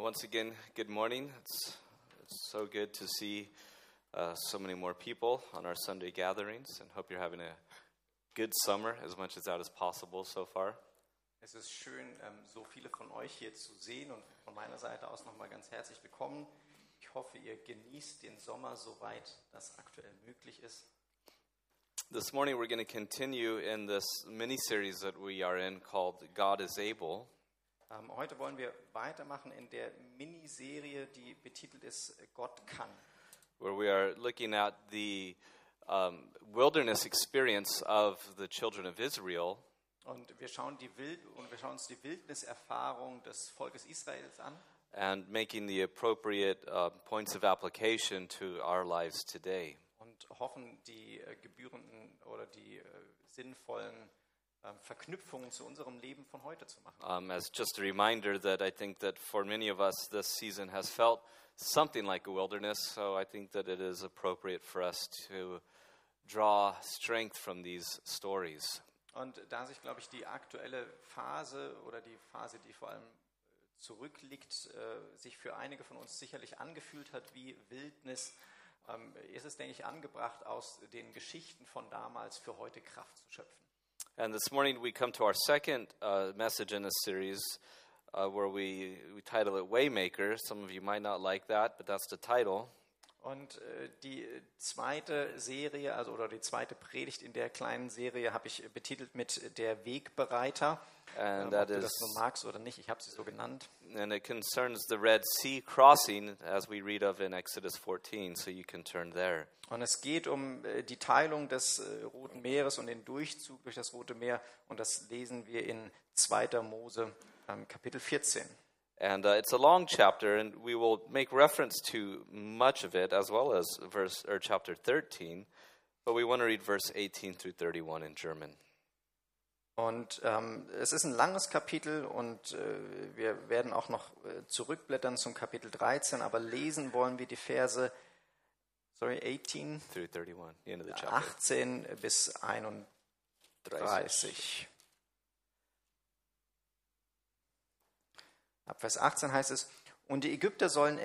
Once again, good morning. It's, it's so good to see uh, so many more people on our Sunday gatherings, and hope you're having a good summer, as much as that is possible so far. Es ist schön, ähm, so viele von euch hier zu sehen und von meiner Seite aus nochmal ganz herzlich willkommen. Ich hoffe, ihr genießt den Sommer soweit das aktuell möglich ist. This morning, we're going to continue in this mini series that we are in called God is Able. Ähm, heute wollen wir weitermachen in der Miniserie, die betitelt ist Gott kann. where we are looking at the um, wilderness experience of the children of Israel Und wir schauen, die Wild und wir schauen uns die Wildniserfahrung des Volkes Israels an and making the appropriate uh, points of application to our lives today. und hoffen, die äh, gebührenden oder die äh, sinnvollen Verknüpfungen zu unserem Leben von heute zu machen. Um, as just a reminder that I think that for many of us, this season has felt something like a wilderness, so I think that it is appropriate for us to draw strength from these stories. Und da sich, glaube ich, die aktuelle Phase oder die Phase, die vor allem zurückliegt, äh, sich für einige von uns sicherlich angefühlt hat wie Wildnis, ähm, ist es, denke ich, angebracht, aus den Geschichten von damals für heute Kraft zu schöpfen. And this morning we come to our second uh, message in this series uh, where we, we title it Waymaker. Some of you might not like that, but that's the title. Und äh, die zweite Serie, also oder die zweite Predigt in der kleinen Serie, habe ich betitelt mit der Wegbereiter. And Ähm, that ob du is- das nun magst oder nicht, ich habe sie so genannt. And it concerns the Red Sea crossing, as we read of in Exodus 14, so you can turn there. Und es geht um äh, die Teilung des äh, Roten Meeres und den Durchzug durch das Rote Meer. Und das lesen wir in 2. Mose ähm, Kapitel 14. And uh, it's a long chapter, and we will make reference to much of it, as well as verse or chapter 13. But we want to read verse 18 through 31 in German. Und ähm, es ist ein langes Kapitel und äh, wir werden auch noch äh, zurückblättern zum Kapitel 13, aber lesen wollen wir die Verse sorry, 18, Through 31, the end of the chapter. 18 bis 31. Ab Vers 18 heißt es, und die Ägypter sollen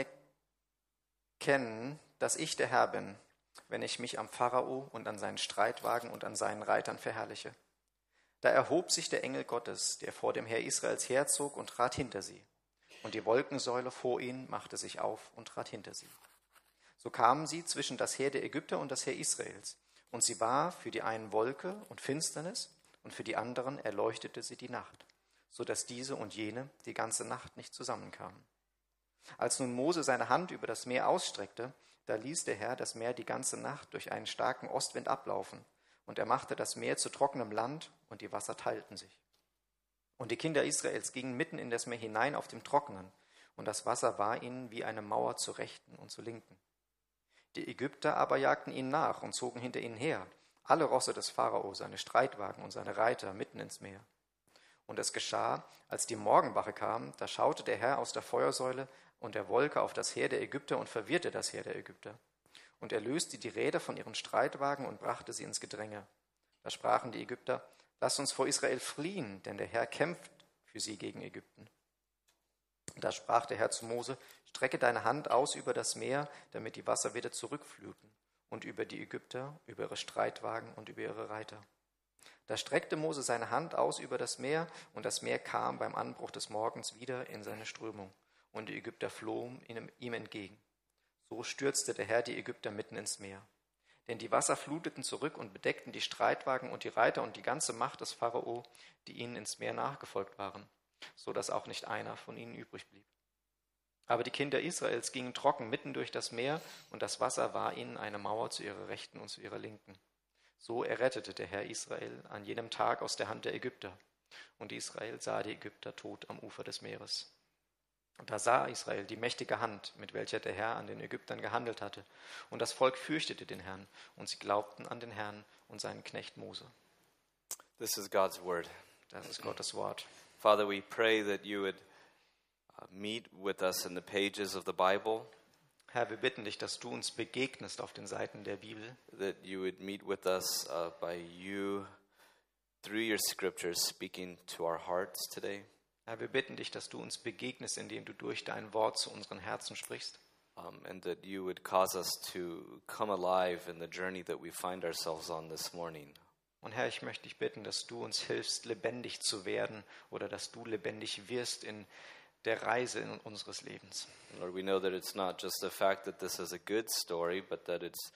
erkennen, dass ich der Herr bin, wenn ich mich am Pharao und an seinen Streitwagen und an seinen Reitern verherrliche. Da erhob sich der Engel Gottes, der vor dem Heer Israels herzog und trat hinter sie. Und die Wolkensäule vor ihnen machte sich auf und trat hinter sie. So kamen sie zwischen das Heer der Ägypter und das Heer Israels. Und sie war für die einen Wolke und Finsternis, und für die anderen erleuchtete sie die Nacht, so dass diese und jene die ganze Nacht nicht zusammenkamen. Als nun Mose seine Hand über das Meer ausstreckte, da ließ der Herr das Meer die ganze Nacht durch einen starken Ostwind ablaufen, und er machte das Meer zu trockenem Land, und die Wasser teilten sich. Und die Kinder Israels gingen mitten in das Meer hinein auf dem Trockenen, und das Wasser war ihnen wie eine Mauer zur Rechten und zur Linken. Die Ägypter aber jagten ihnen nach und zogen hinter ihnen her, alle Rosse des Pharao, seine Streitwagen und seine Reiter mitten ins Meer. Und es geschah, als die Morgenwache kam, da schaute der Herr aus der Feuersäule und der Wolke auf das Heer der Ägypter und verwirrte das Heer der Ägypter. Und er löste die Räder von ihren Streitwagen und brachte sie ins Gedränge. Da sprachen die Ägypter, lasst uns vor Israel fliehen, denn der Herr kämpft für sie gegen Ägypten. Da sprach der Herr zu Mose, strecke deine Hand aus über das Meer, damit die Wasser wieder zurückfluten, und über die Ägypter, über ihre Streitwagen und über ihre Reiter. Da streckte Mose seine Hand aus über das Meer, und das Meer kam beim Anbruch des Morgens wieder in seine Strömung, und die Ägypter flohen ihm- entgegen. So stürzte der Herr die Ägypter mitten ins Meer. Denn die Wasser fluteten zurück und bedeckten die Streitwagen und die Reiter und die ganze Macht des Pharao, die ihnen ins Meer nachgefolgt waren, so dass auch nicht einer von ihnen übrig blieb. Aber die Kinder Israels gingen trocken mitten durch das Meer, und das Wasser war ihnen eine Mauer zu ihrer Rechten und zu ihrer Linken. So errettete der Herr Israel an jenem Tag aus der Hand der Ägypter. Und Israel sah die Ägypter tot am Ufer des Meeres. Und da sah Israel die mächtige Hand, mit welcher der Herr an den Ägyptern gehandelt hatte. Und das Volk fürchtete den Herrn, und sie glaubten an den Herrn und seinen Knecht Mose. This is God's word. Das ist Gottes Wort. Father, we pray that you would uh, meet with us in the pages of the Bible, Herr, wir bitten dich, dass du uns begegnest auf den Seiten der Bibel, that you would meet with us uh, by you through your scriptures speaking to our hearts today. Herr, wir bitten dich, dass du uns begegnest, indem du durch dein Wort zu unseren Herzen sprichst. um, and that you would cause us to come alive in the journey that we find ourselves on this morning. Und Herr, ich möchte dich bitten, dass du uns hilfst, lebendig zu werden oder dass du lebendig wirst in der Reise in unseres Lebens. Lord, we know that it's not just the fact that this is a good story, but that it's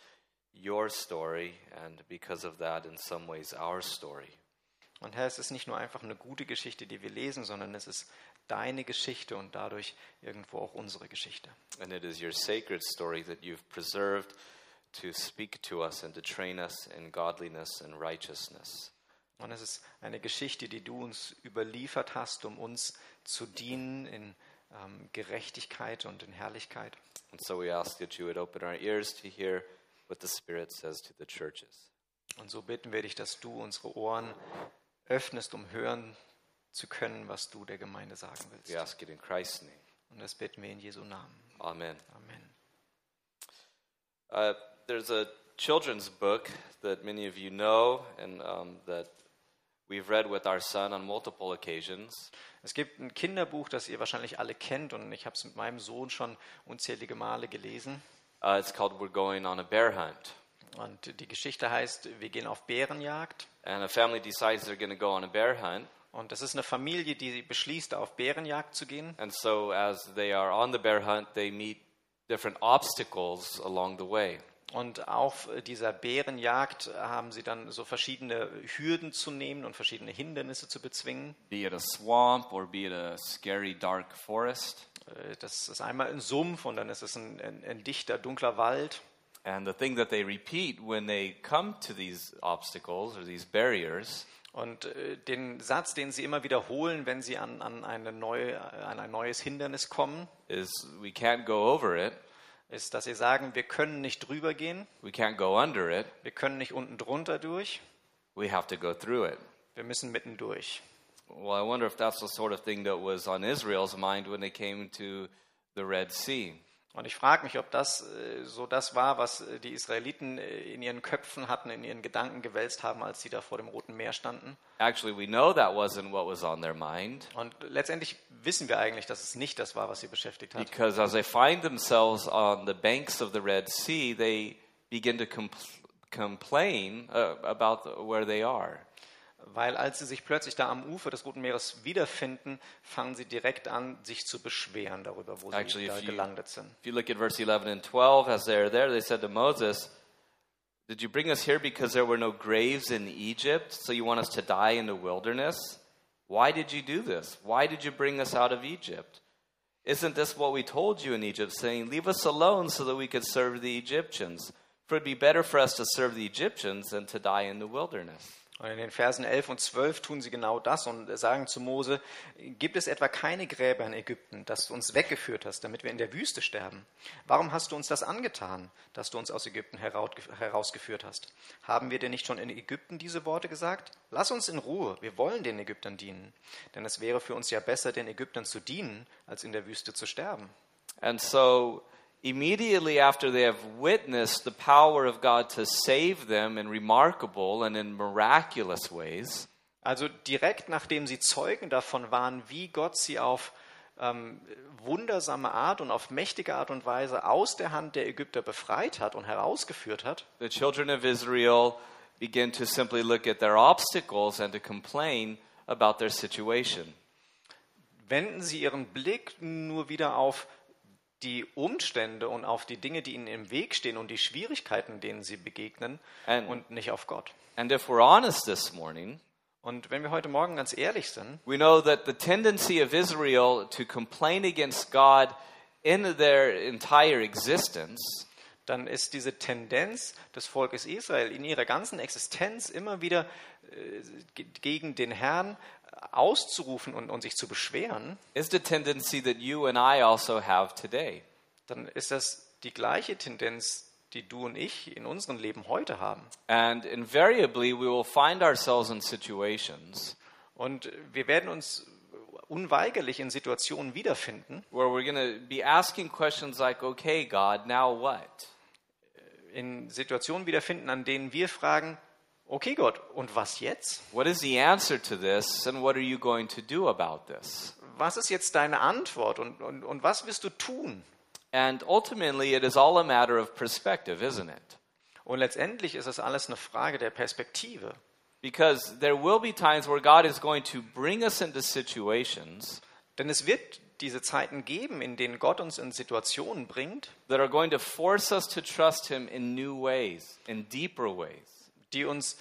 your story, and because of that, in some ways, our story. Und Herr, es ist nicht nur einfach eine gute Geschichte, die wir lesen, sondern es ist deine Geschichte und dadurch irgendwo auch unsere Geschichte. And it is your sacred story that you've preserved to speak to us and to train us in godliness and righteousness. Und es ist eine Geschichte, die du uns überliefert hast, um uns zu dienen in ähm, Gerechtigkeit und in Herrlichkeit. And so we ask that you would open our ears to hear what the Spirit says to the churches. Und so bitten wir dich, dass du unsere Ohren öffnest, um hören zu können, was du der Gemeinde sagen willst. We ask it in Christ's name. Und das bitten wir in Jesu Namen. Amen. Amen. Uh, there's a children's book that many of you know and um, that we've read with our son on multiple occasions. Es gibt ein Kinderbuch, das ihr wahrscheinlich alle kennt und ich habe es mit meinem Sohn schon unzählige Male gelesen. Uh, it's called We're Going on a Bear Hunt. Und die Geschichte heißt, wir gehen auf Bärenjagd. And a family decides they're going to go on a bear hunt. Und das ist eine Familie, die beschließt, auf Bärenjagd zu gehen. And so, as they are on the bear hunt, they meet different obstacles along the way. Und auf dieser Bärenjagd haben sie dann so verschiedene Hürden zu nehmen und verschiedene Hindernisse zu bezwingen. be it a swamp or be it a scary dark forest. Äh, Das ist einmal ein Sumpf und dann ist es ein, ein, ein dichter, dunkler Wald. And the thing that they repeat when they come to these obstacles or these barriers Und äh, den Satz, den sie immer wiederholen, wenn sie an, an, eine neue, an ein neues Hindernis kommen, is we can't go over it, ist, dass sie sagen, wir können nicht drüber gehen, we can't go under it, wir können nicht unten drunter durch, we have to go through it. wir müssen mitten durch. Well, I wonder if that's the sort of thing that was on Israel's mind when they came to the Red Sea. Und ich frage mich, ob das äh, so das war, was äh, die Israeliten äh, in ihren Köpfen hatten, in ihren Gedanken gewälzt haben, als sie da vor dem Roten Meer standen. Actually, we know that wasn't what was on their mind Und letztendlich wissen wir eigentlich, dass es nicht das war, was sie beschäftigt hat. because as they find themselves on the banks of the Red Sea, they begin to compl- complain uh, about the, where they are. Weil als sie sich plötzlich da am Ufer des Roten Meeres wiederfinden, fangen sie direkt an, sich zu beschweren darüber, wo Actually, sie da you- gelandet sind. If you look at verse 11 and 12, as they're there, they said to Moses, Did you bring us here because there were no graves in Egypt, so you want us to die in the wilderness? Why did you do this? Why did you bring us out of Egypt? Isn't this what we told you in Egypt, saying, Leave us alone so that we could serve the Egyptians? For it'd be better for us to serve the Egyptians than to die in the wilderness. Und in den Versen 11 und 12 tun sie genau das und sagen zu Mose, gibt es etwa keine Gräber in Ägypten, dass du uns weggeführt hast, damit wir in der Wüste sterben? Warum hast du uns das angetan, dass du uns aus Ägypten herausgeführt hast? Haben wir dir nicht schon in Ägypten diese Worte gesagt? Lass uns in Ruhe, wir wollen den Ägyptern dienen. Denn es wäre für uns ja besser, den Ägyptern zu dienen, als in der Wüste zu sterben. And so, immediately after they have witnessed the power of God to save them in remarkable and in miraculous ways, Also direkt nachdem sie Zeugen davon waren, wie Gott sie auf ähm, wundersame Art und auf mächtige Art und Weise aus der Hand der Ägypter befreit hat und herausgeführt hat, the children of Israel begin to simply look at their obstacles and to complain about their situation. wenden sie ihren Blick nur wieder auf die Umstände und auf die Dinge, die ihnen im Weg stehen und die Schwierigkeiten, denen sie begegnen And- und nicht auf Gott. And if we're honest this morning, Und wenn wir heute Morgen ganz ehrlich sind, we know that the tendency of Israel to complain against God in their entire existence dann ist diese Tendenz des Volkes Israel in ihrer ganzen Existenz immer wieder äh, ge- gegen den Herrn auszurufen und, und sich zu beschweren, is the tendency that you and I also have today. dann ist das die gleiche Tendenz, die du und ich in unserem Leben heute haben. And invariably, we will find ourselves in situations Und wir werden uns unweigerlich in Situationen wiederfinden, where we're going to be asking questions like, okay, God, now what? in Situationen wiederfinden, an denen wir fragen, okay Gott, und was jetzt? What is the answer to this, and what are you going to do about this? was ist jetzt deine Antwort und, und, und was wirst du tun? And ultimately, it is all a matter of perspective, isn't it? Und letztendlich ist es alles eine Frage der Perspektive. Because there will be times where God is going to bring us into situations Denn es wird diese Zeiten geben, in denen Gott uns in Situationen bringt, that are going to force us to trust Him in new ways, in deeper ways. Die uns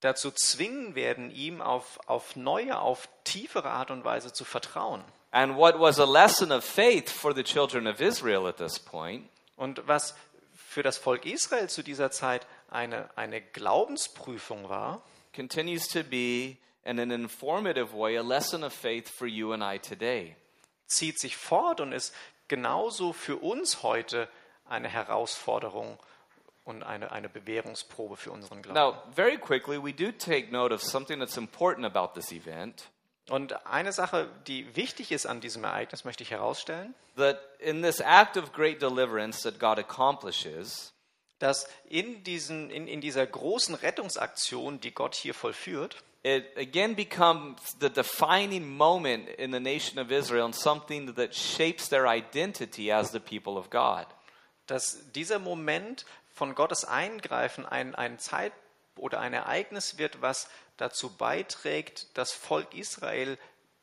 dazu zwingen werden, ihm auf, auf neue, auf tiefere Art und Weise zu vertrauen. And what was a lesson of faith for the children of Israel at this point Und was für das Volk Israel zu dieser Zeit eine, eine Glaubensprüfung war, continues to be, in an informative way, a lesson of faith for you and I today. zieht sich fort und ist genauso für uns heute eine Herausforderung und eine, eine Bewährungsprobe für unseren Glauben. Now, very quickly, we do take note of something that's important about this event. Und eine Sache, die wichtig ist an diesem Ereignis, möchte ich herausstellen, That in this act of great deliverance that God accomplishes, dass in, diesen, in, in dieser großen Rettungsaktion, die Gott hier vollführt, it again becomes the defining moment in the nation of Israel and something that shapes their identity as the people of God. dass dieser Moment von Gottes Eingreifen ein, ein Zeit oder ein Ereignis wird, was dazu beiträgt, das Volk Israel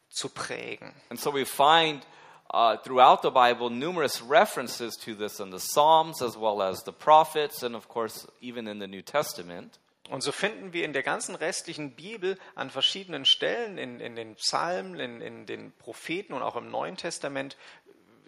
zu prägen. And so we find uh, throughout the Bible numerous references to this in the Psalms as well as the prophets, and of course, even in the New Testament. Und so finden wir in der ganzen restlichen Bibel an verschiedenen Stellen, in, in den Psalmen, in, in den Propheten und auch im Neuen Testament,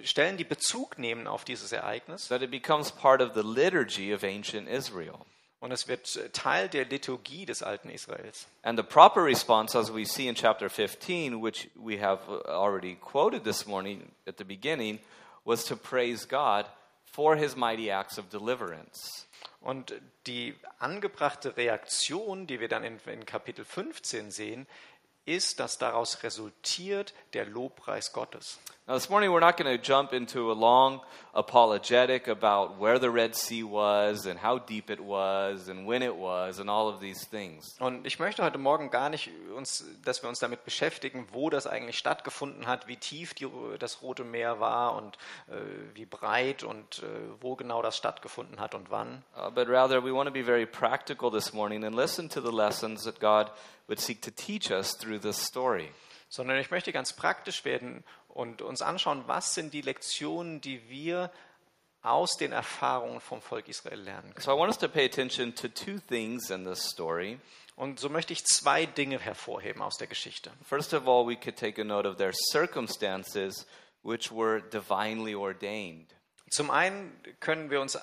Stellen, die Bezug nehmen auf dieses Ereignis. that it becomes part of the liturgy of ancient Israel. Und es wird Teil der Liturgie des alten Israels. And the proper response, as we see in chapter 15, which we have already quoted this morning at the beginning, was to praise God for his mighty acts of deliverance. Und die angebrachte Reaktion, die wir dann in, in Kapitel 15 sehen, ist, dass daraus resultiert der Lobpreis Gottes. Now, this morning we're not going to jump into a long apologetic about where the Red Sea was and how deep it was and when it was and all of these things. Und ich möchte heute Morgen gar nicht, uns, dass wir uns damit beschäftigen, wo das eigentlich stattgefunden hat, wie tief die, das Rote Meer war und äh, wie breit und äh, wo genau das stattgefunden hat und wann. Uh, but rather, we want to be very practical this morning and listen to the lessons that God would seek to teach us through this story. Sondern ich möchte ganz praktisch werden und uns anschauen, was sind die Lektionen, die wir aus den Erfahrungen vom Volk Israel lernen können. So, I want us to pay attention to two things in this story. Und so möchte ich zwei Dinge hervorheben aus der Geschichte. First of all, we could take a note of their circumstances, which were divinely ordained. Zum einen können wir uns äh,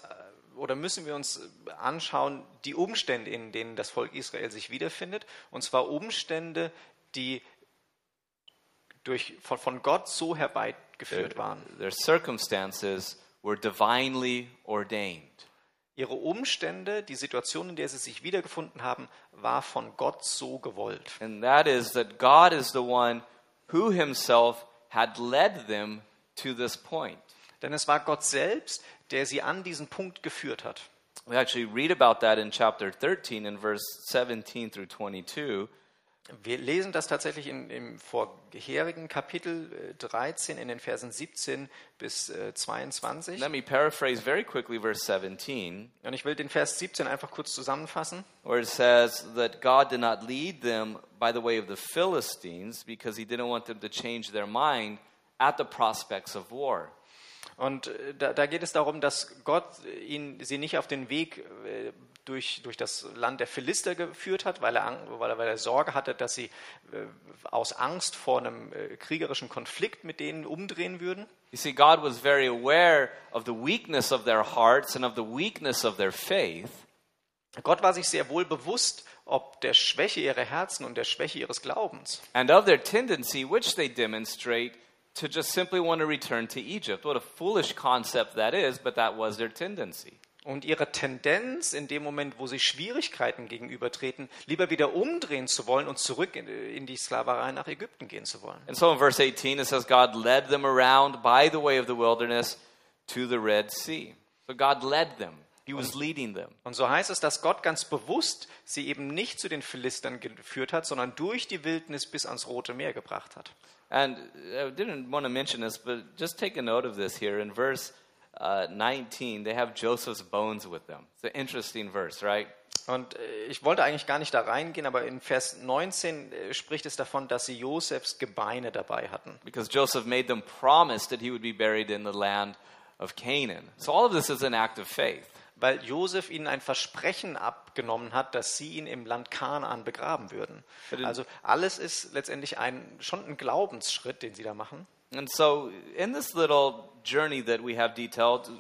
oder müssen wir uns anschauen, die Umstände, in denen das Volk Israel sich wiederfindet, und zwar Umstände, die durch, von, von Gott so herbeigeführt waren. Their circumstances were divinely ordained. Ihre Umstände, die Situation, in der sie sich wiedergefunden haben, war von Gott so gewollt. And that is that God is the one who himself had led them to this point. Denn es war Gott selbst, der sie an diesen Punkt geführt hat. We actually read about that in chapter 13 in verse 17 through 22. Wir lesen das tatsächlich in, im vorherigen Kapitel äh, 13 in den Versen 17 bis äh, 22. Let me paraphrase very quickly verse 17, Und ich will den Vers 17 einfach kurz zusammenfassen. where it says that God did not lead them by the way of the Philistines because he didn't want them to change their mind at the prospects of war. Und äh, da, da geht es darum, dass Gott ihn, sie nicht auf den Weg äh, durch, durch das Land der Philister geführt hat, weil er, weil er, weil er Sorge hatte, dass sie äh, aus Angst vor einem äh, kriegerischen Konflikt mit denen umdrehen würden. You see, God was very aware of the weakness of their hearts and of the weakness of their faith. Gott war sich sehr wohl bewusst, ob der Schwäche ihrer Herzen und der Schwäche ihres Glaubens. and of their tendency, which they demonstrate, to just simply want to return to Egypt. What a foolish concept that is, but that was their tendency. Und ihre Tendenz in dem Moment, wo sie Schwierigkeiten gegenübertreten, lieber wieder umdrehen zu wollen und zurück in, in die Sklaverei nach Ägypten gehen zu wollen. And so in verse 18, it says, God led them around by the way of the wilderness to the Red Sea. So God led them, He was leading them. Und so heißt es, dass Gott ganz bewusst sie eben nicht zu den Philistern geführt hat, sondern durch die Wildnis bis ans Rote Meer gebracht hat. And I didn't want to mention this, but just take a note of this here. In verse uh, 19, they have Joseph's bones with them. It's an interesting verse, right? Und äh, ich wollte eigentlich gar nicht da reingehen, aber in Vers 19 äh, spricht es davon, dass sie Josefs Gebeine dabei hatten. Because Joseph made them promise that he would be buried in the land of Canaan. So all of this is an act of faith. Weil Josef ihnen ein Versprechen abgenommen hat, dass sie ihn im Land Kanaan begraben würden. Also alles ist letztendlich ein, schon ein Glaubensschritt, den sie da machen. And so, in this little journey that we have detailed,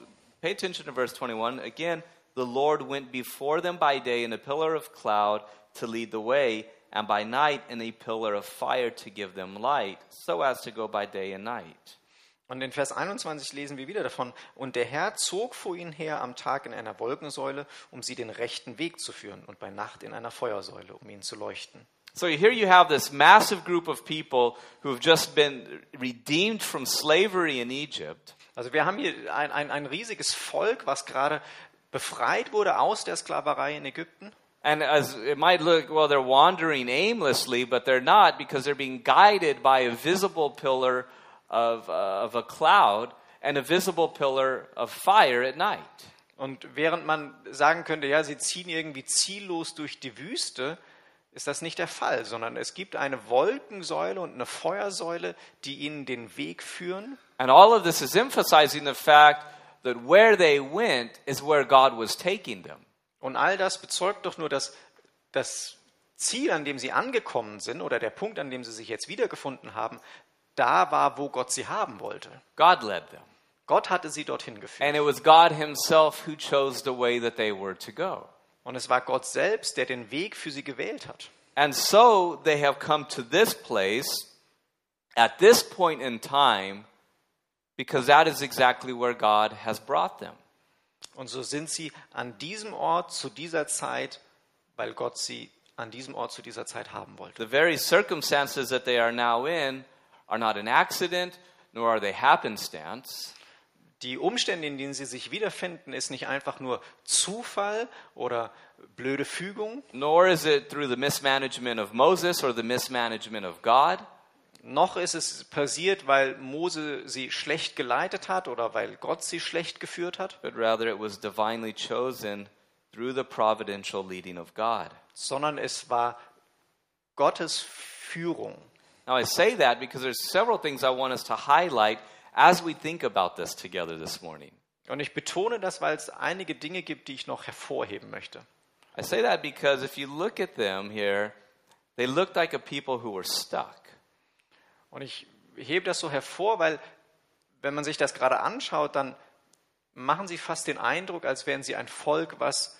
pay attention to verse 21. Again, the Lord went before them by day in a pillar of cloud to lead the way, and by night in a pillar of fire to give them light, so as to go by day and night. Und in Vers 21 lesen wir wieder davon, und der Herr zog vor ihnen her am Tag in einer Wolkensäule, um sie den rechten Weg zu führen, und bei Nacht in einer Feuersäule, um ihnen zu leuchten. So here you have this massive group of people who have just been redeemed from slavery in Egypt. Also wir haben hier ein, ein, ein riesiges Volk, was gerade befreit wurde aus der Sklaverei in Ägypten. And as it might look, well, they're wandering aimlessly, but they're not because they're being guided by a visible pillar of, uh, of a cloud and a visible pillar of fire at night. Und während man sagen könnte, ja, sie ziehen irgendwie ziellos durch die Wüste, ist das nicht der Fall, sondern es gibt eine Wolkensäule und eine Feuersäule, die ihnen den Weg führen. And all of this is emphasizing the fact that where they went is where God was taking them. Und all das bezeugt doch nur, dass das Ziel, an dem sie angekommen sind, oder der Punkt, an dem sie sich jetzt wiedergefunden haben, da war, wo Gott sie haben wollte. God led them. Gott hatte sie dorthin geführt. And it was God Himself who chose the way that they were to go. Und es war Gott selbst, der den Weg für sie gewählt hat. And so they have come to this place at this point in time because that is exactly where God has brought them. Und so sind sie an diesem Ort zu dieser Zeit, weil Gott sie an diesem Ort zu dieser Zeit haben wollte. The very circumstances that they are now in are not an accident, nor are they happenstance. Die Umstände, in denen sie sich wiederfinden, ist nicht einfach nur Zufall oder blöde Fügung, Nor is it through the mismanagement of Moses or the mismanagement of God. noch ist es passiert, weil Mose sie schlecht geleitet hat oder weil Gott sie schlecht geführt hat, but rather it was divinely chosen through the providential leading of God. sondern es war Gottes Führung. Now, I say that because there's several things I want us to highlight as we think about this together this morning. Und ich betone das, weil es einige Dinge gibt, die ich noch hervorheben möchte. I say that because if you look at them here, they looked like a people who were stuck. Und ich hebe das so hervor, weil wenn man sich das gerade anschaut, dann machen sie fast den Eindruck, als wären sie ein Volk, was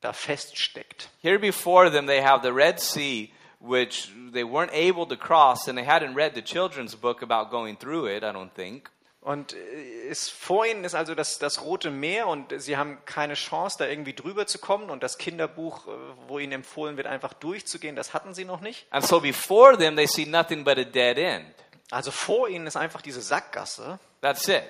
da feststeckt. Here before them, they have the Red Sea, which they weren't able to cross, and they hadn't read the children's book about going through it, I don't think. Und äh, es, vor ihnen ist also das, das Rote Meer und sie haben keine Chance, da irgendwie drüber zu kommen. Und das Kinderbuch, äh, wo ihnen empfohlen wird, einfach durchzugehen, das hatten sie noch nicht. And so before them, they see nothing but a dead end. Also vor ihnen ist einfach diese Sackgasse. That's it.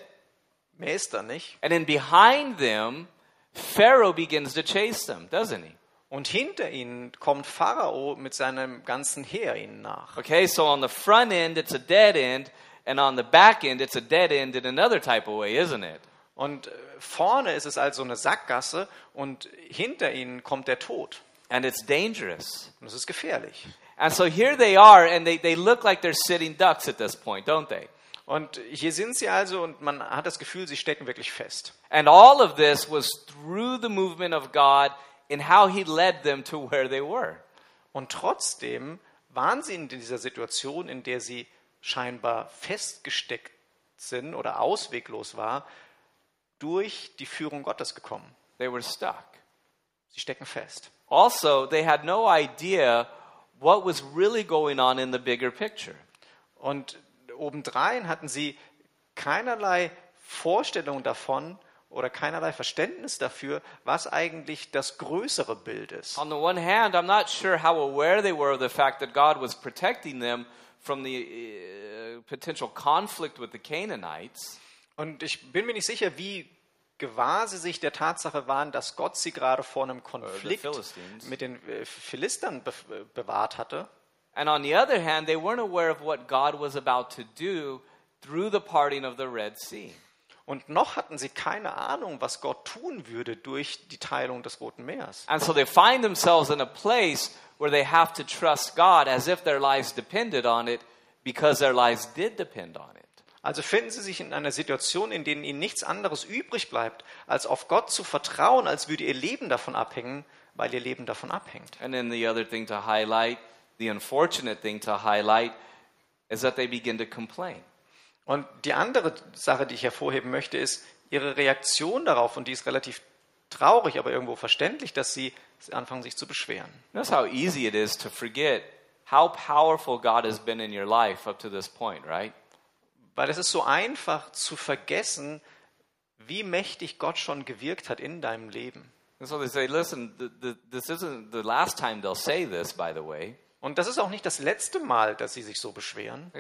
Mehr ist da nicht. And then behind them, Pharaoh begins to chase them, doesn't he? Und hinter ihnen kommt Pharao mit seinem ganzen Heer ihnen nach. Okay, so on the front end, it's a dead end, and on the back end, it's a dead end in another type of way, isn't it? Und äh, vorne ist es also eine Sackgasse und hinter ihnen kommt der Tod. And it's dangerous. Und es ist gefährlich. And so here they are, and they, they look like they're sitting ducks at this point, don't they? Und hier sind sie also und man hat das Gefühl, sie stecken wirklich fest. And all of this was through the movement of God in how He led them to where they were. Und trotzdem waren sie in dieser Situation, in der sie scheinbar festgesteckt sind oder ausweglos war, durch die Führung Gottes gekommen. They were stuck. Sie stecken fest. Also, they had no idea what was really going on in the bigger picture. Und obendrein hatten sie keinerlei Vorstellung davon oder keinerlei Verständnis dafür, was eigentlich das größere Bild ist. On the one hand, I'm not sure how aware they were of the fact that God was protecting them from the uh, potential conflict with the Canaanites. Und ich bin mir nicht sicher, wie gewahr sie sich der Tatsache waren, dass Gott sie gerade vor einem Konflikt Philistines. mit den äh, Philistern be bewahrt hatte. And on the other hand, they weren't aware of what God was about to do through the parting of the Red Sea. Und noch hatten sie keine Ahnung, was Gott tun würde durch die Teilung des Roten Meeres. And so they find themselves in a place where they have to trust God as if their lives depended on it because their lives did depend on it. Also finden sie sich in einer Situation, in der ihnen nichts anderes übrig bleibt, als auf Gott zu vertrauen, als würde ihr Leben davon abhängen, weil ihr Leben davon abhängt. And then the other thing to highlight, the unfortunate thing to highlight, is that they begin to complain. Und die andere Sache, die ich hervorheben möchte, ist ihre Reaktion darauf, und die ist relativ traurig, aber irgendwo verständlich, dass sie anfangen, sich zu beschweren. Notice how easy it is to forget how powerful God has been in your life up to this point, right? Weil es ist so einfach zu vergessen, wie mächtig Gott schon gewirkt hat in deinem Leben. And so they say, listen, th- th- this isn't the last time they'll say this, by the way. Und das ist auch nicht das letzte Mal, dass sie sich so beschweren.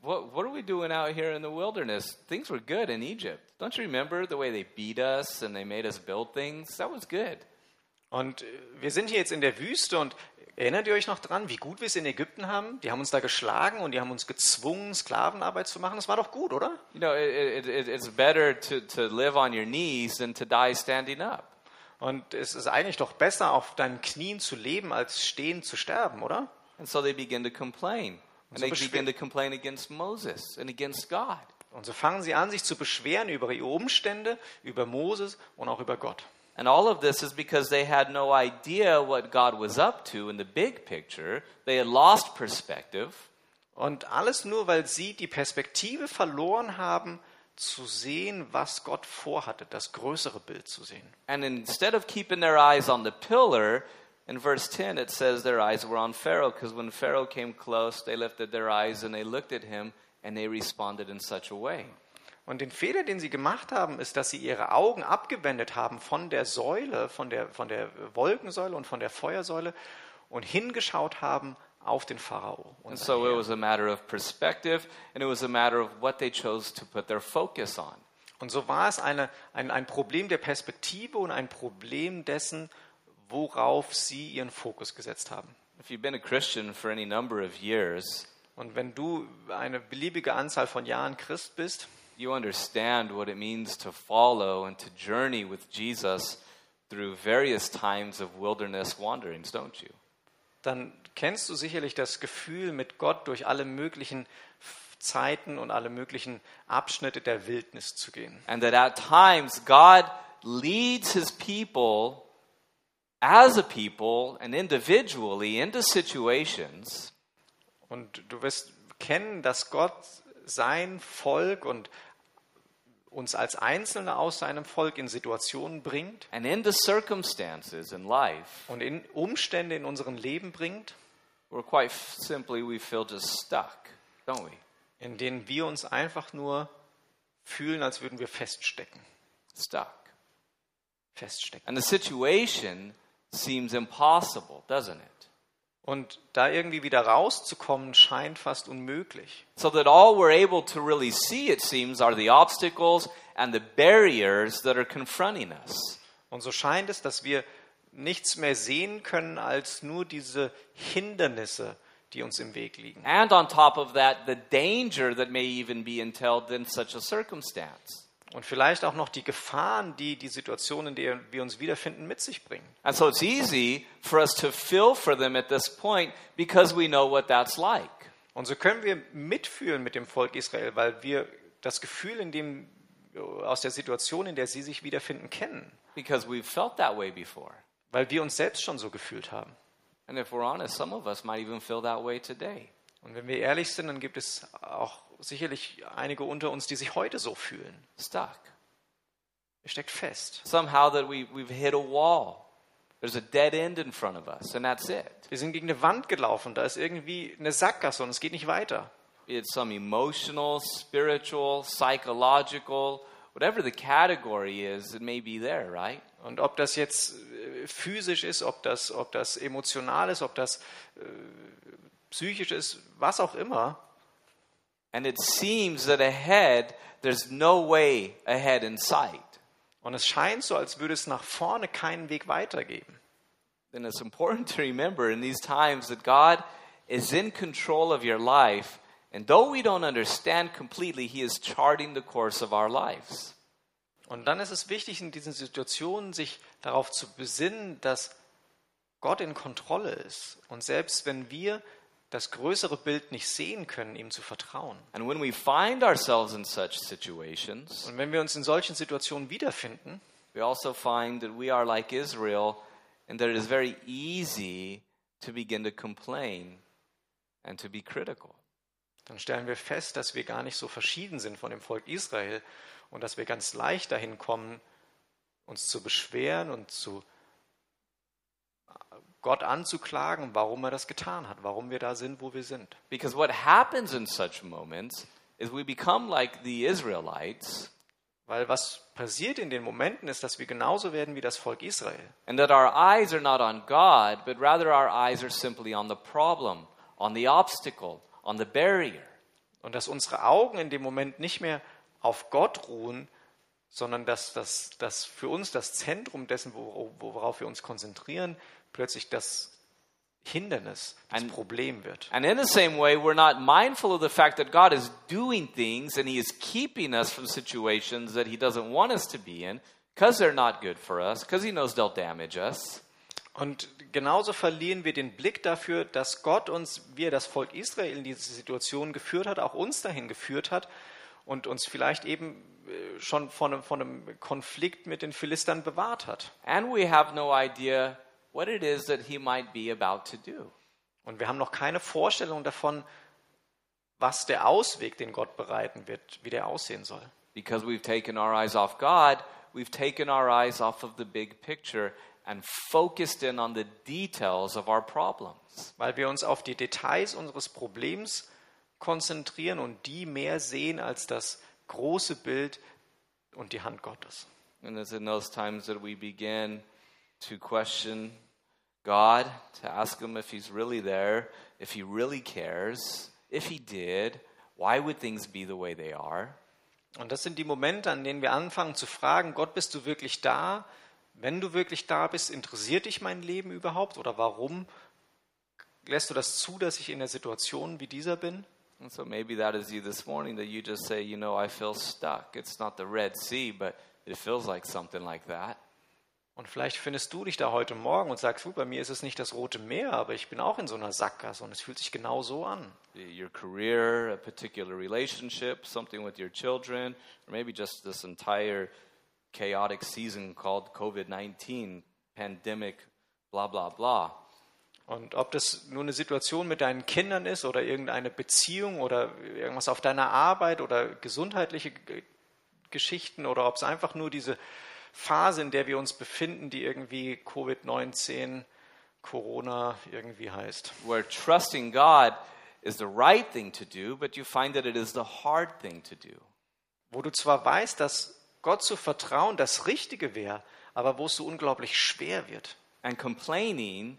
What, what are we doing out here in the wilderness? Things were good in Egypt. Don't you remember the way they beat us and they made us build things? That was good. Und äh, wir sind hier jetzt in der Wüste und erinnert ihr euch noch dran, wie gut wir es in Ägypten haben? Die haben uns da geschlagen und die haben uns gezwungen, Sklavenarbeit zu machen. Das war doch gut, oder? You know, it, it, it, it's better to, to live on your knees than to die standing up. Und es ist eigentlich doch besser, auf deinen Knien zu leben, als stehen zu sterben, oder? And so they begin to complain. And they begin to complain against Moses and against God. Und so fangen sie an, sich zu beschweren über ihre Umstände, über Moses und auch über Gott. And all of this is because they had no idea what God was up to in the big picture. They had lost perspective. Und alles nur, weil sie die Perspektive verloren haben, zu sehen, was Gott vorhatte, das größere Bild zu sehen. And instead of keeping their eyes on the pillar, in verse 10 it says their eyes were on Pharaoh, because when Pharaoh came close, they lifted their eyes and they looked at him and they responded in such a way. Und den Fehler, den sie gemacht haben, ist, dass sie ihre Augen abgewendet haben von der Säule, von der, von der Wolkensäule und von der Feuersäule und hingeschaut haben auf den Pharao. Und And so it was a matter of perspective, and it was a matter of what they chose to put their focus on. Und so war es eine, ein, ein Problem der Perspektive und ein Problem dessen, worauf sie ihren Fokus gesetzt haben. If you've been a Christian for any number of years, Und wenn du eine beliebige Anzahl von Jahren Christ bist, you understand what it means to follow and to journey with Jesus through various times of wilderness wanderings, don't you? dann kennst du sicherlich das Gefühl, mit Gott durch alle möglichen Zeiten und alle möglichen Abschnitte der Wildnis zu gehen. And that at times God leads his people as a people and individually into situations. Und du wirst kennen, dass Gott sein Volk und uns als Einzelne aus seinem Volk in Situationen bringt circumstances in life. und in Umstände in unserem Leben bringt, where quite simply we feel just stuck, don't we? in denen wir uns einfach nur fühlen, als würden wir feststecken. Stuck. Feststecken. And the situation seems impossible, doesn't it? Und da irgendwie wieder rauszukommen, scheint fast unmöglich. So that all we're able to really see, it seems, are the obstacles and the barriers that are confronting us. Und so scheint es, dass wir nichts mehr sehen können als nur diese Hindernisse, die uns im Weg liegen. And on top of that, the danger that may even be entailed in such a circumstance. Und vielleicht auch noch die Gefahren, die die Situation, in der wir uns wiederfinden, mit sich bringen. And so it's easy for us to feel for them at this point because we know what that's like. Und so können wir mitfühlen mit dem Volk Israel, weil wir das Gefühl in dem, aus der Situation, in der sie sich wiederfinden, kennen. Because we've felt that way before. Weil wir uns selbst schon so gefühlt haben. And if we're honest, some of us might even feel that way today. Und wenn wir ehrlich sind, dann gibt es auch sicherlich einige unter uns, die sich heute so fühlen. Stuck. Ihr steckt fest. Somehow that we, we've hit a wall. There's a dead end in front of us, and that's it. Wir sind gegen eine Wand gelaufen, da ist irgendwie eine Sackgasse und es geht nicht weiter. It's some emotional, spiritual, psychological, whatever the category is, it may be there, right? Und ob das jetzt äh, physisch ist, ob das, ob das emotional ist, ob das äh, psychisch ist, was auch immer. And it seems that ahead, there's no way ahead in sight. Und es scheint so, als würde es nach vorne keinen Weg weitergeben. Then it's important to remember in these times that God is in control of your life. And though we don't understand completely, He is charting the course of our lives. Und dann ist es wichtig, in diesen Situationen sich darauf zu besinnen, dass Gott in Kontrolle ist. Und selbst wenn wir das größere Bild nicht sehen können, ihm zu vertrauen. And when we find ourselves in such situations, Und wenn wir uns in solchen Situationen wiederfinden, we also find that we are like Israel and that it is very easy to begin to complain and to be critical. dann stellen wir fest, dass wir gar nicht so verschieden sind von dem Volk Israel und dass wir ganz leicht dahin kommen, uns zu beschweren und zu Gott anzuklagen, warum er das getan hat, warum wir da sind, wo wir sind. Because what happens in such moments is we become like the Israelites, Weil was passiert in den Momenten ist, dass wir genauso werden wie das Volk Israel. and that our eyes are not on God, but rather our eyes are simply on the problem, on the obstacle, on the barrier. Und dass unsere Augen in dem Moment nicht mehr auf Gott ruhen, sondern dass, dass, dass für uns das Zentrum dessen, wor- worauf wir uns konzentrieren, plötzlich das Hindernis, das Ein- Problem wird. And in the same way, we're not mindful of the fact that God is doing things and He is keeping us from situations that He doesn't want us to be in because they're not good for us, because He knows they'll damage us. Und genauso verlieren wir den Blick dafür, dass Gott uns, wie er das Volk Israel in diese Situation geführt hat, auch uns dahin geführt hat und uns vielleicht eben äh, schon von einem, von einem Konflikt mit den Philistern bewahrt hat. And we have no idea what it is that He might be about to do. Und wir haben noch keine Vorstellung davon, was der Ausweg, den Gott bereiten wird, wie der aussehen soll. Because we've taken our eyes off God, we've taken our eyes off of the big picture and focused in on the details of our problems. Weil wir uns auf die Details unseres Problems konzentrieren und die mehr sehen als das große Bild und die Hand Gottes. And it's in those times that we begin to question God, to ask Him if He's really there, if He really cares. If He did, why would things be the way they are? Und das sind die Momente, an denen wir anfangen zu fragen, Gott, bist du wirklich da? Wenn du wirklich da bist, interessiert dich mein Leben überhaupt? Oder warum lässt du das zu, dass ich in der Situation wie dieser bin? And so maybe that is you this morning that you just say, you know, I feel stuck. It's not the Red Sea, but it feels like something like that. Und vielleicht findest du dich da heute Morgen und sagst, "Puh, bei mir ist es nicht das Rote Meer, aber ich bin auch in so einer Sackgasse und es fühlt sich genau so an. Your career, a particular relationship, something with your children, or maybe just this entire chaotic season called COVID 19, pandemic, blah, blah, blah. Und ob das nur eine Situation mit deinen Kindern ist oder irgendeine Beziehung oder irgendwas auf deiner Arbeit oder gesundheitliche Geschichten oder ob es einfach nur diese Phase, in der wir uns befinden, die irgendwie Covid-19, Corona irgendwie heißt. Where trusting God is the right thing to do, but you find that it is the hard thing to do. Wo du zwar weißt, dass Gott zu vertrauen das Richtige wäre, aber wo es so unglaublich schwer wird. And complaining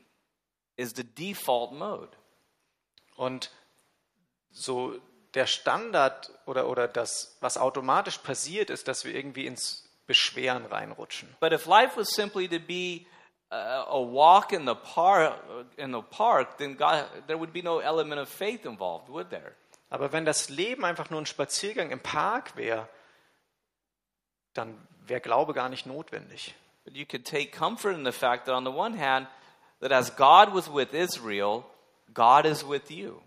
is the default mode. Und so der Standard oder, oder das, was automatisch passiert, ist, dass wir irgendwie ins Beschweren reinrutschen. But if life was simply to be uh, a walk in the park, in the park, then God, there would be no element of faith involved, would there? Aber wenn das Leben einfach nur ein Spaziergang im Park wäre, dann wäre Glaube gar nicht notwendig. But you could take comfort in the fact that on the one hand, that as God was with Israel, God is with you.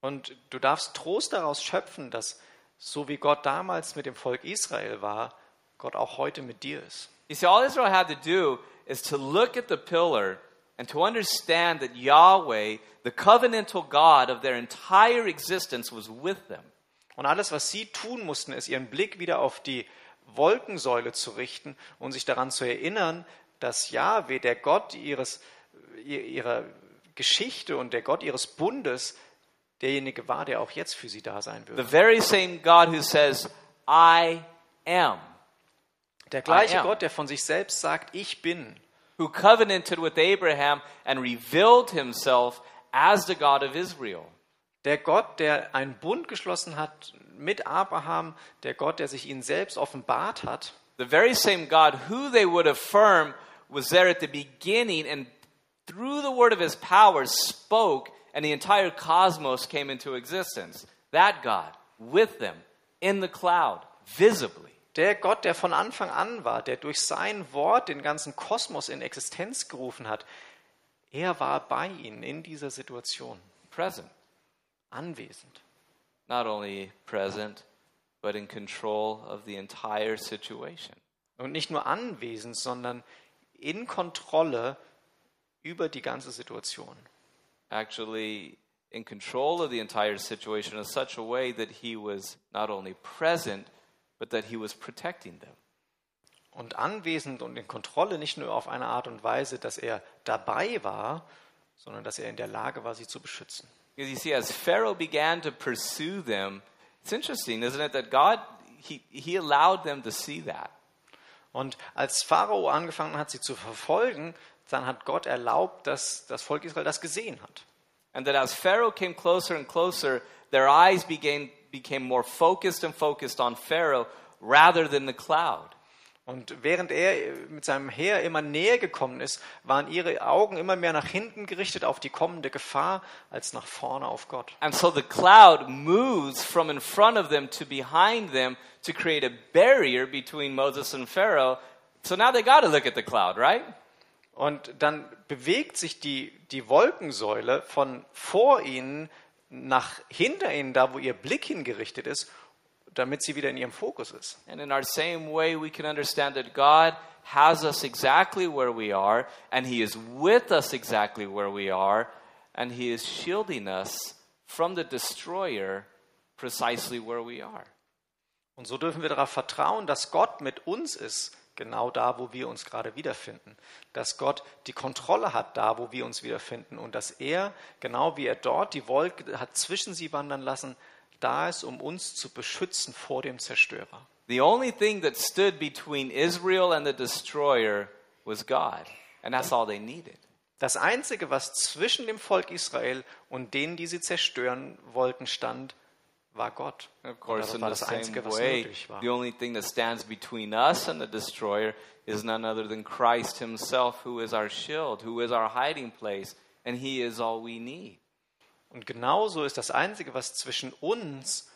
Und du darfst Trost daraus schöpfen, dass so wie Gott damals mit dem Volk Israel war, Gott auch heute mit dir ist. You see, all Israel had to do is to look at the pillar and to understand that Yahweh, the covenantal God of their entire existence, was with them. Und alles, was sie tun mussten, ist ihren Blick wieder auf die Wolkensäule zu richten und sich daran zu erinnern, dass Jahwe, der Gott ihres, ihrer Geschichte und der Gott ihres Bundes, derjenige war, der auch jetzt für sie da sein The würde. very same God who says, I am, Der gleiche. Gott, der von sich selbst sagt, ich bin, who covenanted with Abraham and revealed himself as the God of Israel. der Gott, der einen Bund geschlossen hat mit Abraham, der Gott, der sich ihnen selbst offenbart hat, The very same God who they would affirm was there at the beginning and through the word of his power, spoke, and the entire cosmos came into existence. That God with them in the cloud, visibly. Der Gott, der von Anfang an war, der durch sein Wort den ganzen Kosmos in Existenz gerufen hat, er war bei ihnen in dieser Situation, Present. anwesend. Not only present, but in control of the entire situation. Und nicht nur anwesend, sondern in Kontrolle über die ganze Situation. Actually, in control of the entire situation in such a way that he was not only present, but that he was protecting them. Und anwesend und in Kontrolle nicht nur auf eine Art und Weise, dass er dabei war, sondern dass er in der Lage war, sie zu beschützen. Because you see, as Pharaoh began to pursue them, it's interesting, isn't it, that God, he, he allowed them to see that. Und als Pharao angefangen hat, sie zu verfolgen, dann hat Gott erlaubt, dass das Volk Israel das gesehen hat. And that as Pharaoh came closer and closer, their eyes began, became more focused and focused on Pharaoh rather than the cloud. Und während er mit seinem Heer immer näher gekommen ist, waren ihre Augen immer mehr nach hinten gerichtet auf die kommende Gefahr als nach vorne auf Gott. And so the cloud moves from in front of them to behind them to create a barrier between Moses and Pharaoh. So now they got to look at the cloud, right? Und dann bewegt sich die, die Wolkensäule von vor ihnen nach hinter ihnen, da wo ihr Blick hingerichtet ist, damit sie wieder in ihrem Fokus ist. And in our same way, we can understand that God has us exactly where we are, and He is with us exactly where we are, and He is shielding us from the destroyer precisely where we are. Und so dürfen wir darauf vertrauen, dass Gott mit uns ist, genau da, wo wir uns gerade wiederfinden. Dass Gott die Kontrolle hat, da, wo wir uns wiederfinden. Und dass er, genau wie er dort die Wolke hat zwischen sie wandern lassen, da ist, um uns zu beschützen vor dem Zerstörer. The only thing that stood between Israel and the destroyer was God, and that's all they needed. Das Einzige, was zwischen dem Volk Israel und denen, die sie zerstören wollten, stand, war Gott. Of course, Oder in war the das same Einzige, was way, war. the only thing that stands between us and the destroyer is none other than Christ Himself, who is our shield, who is our hiding place, and He is all we need. Und genauso ist das Einzige, was zwischen uns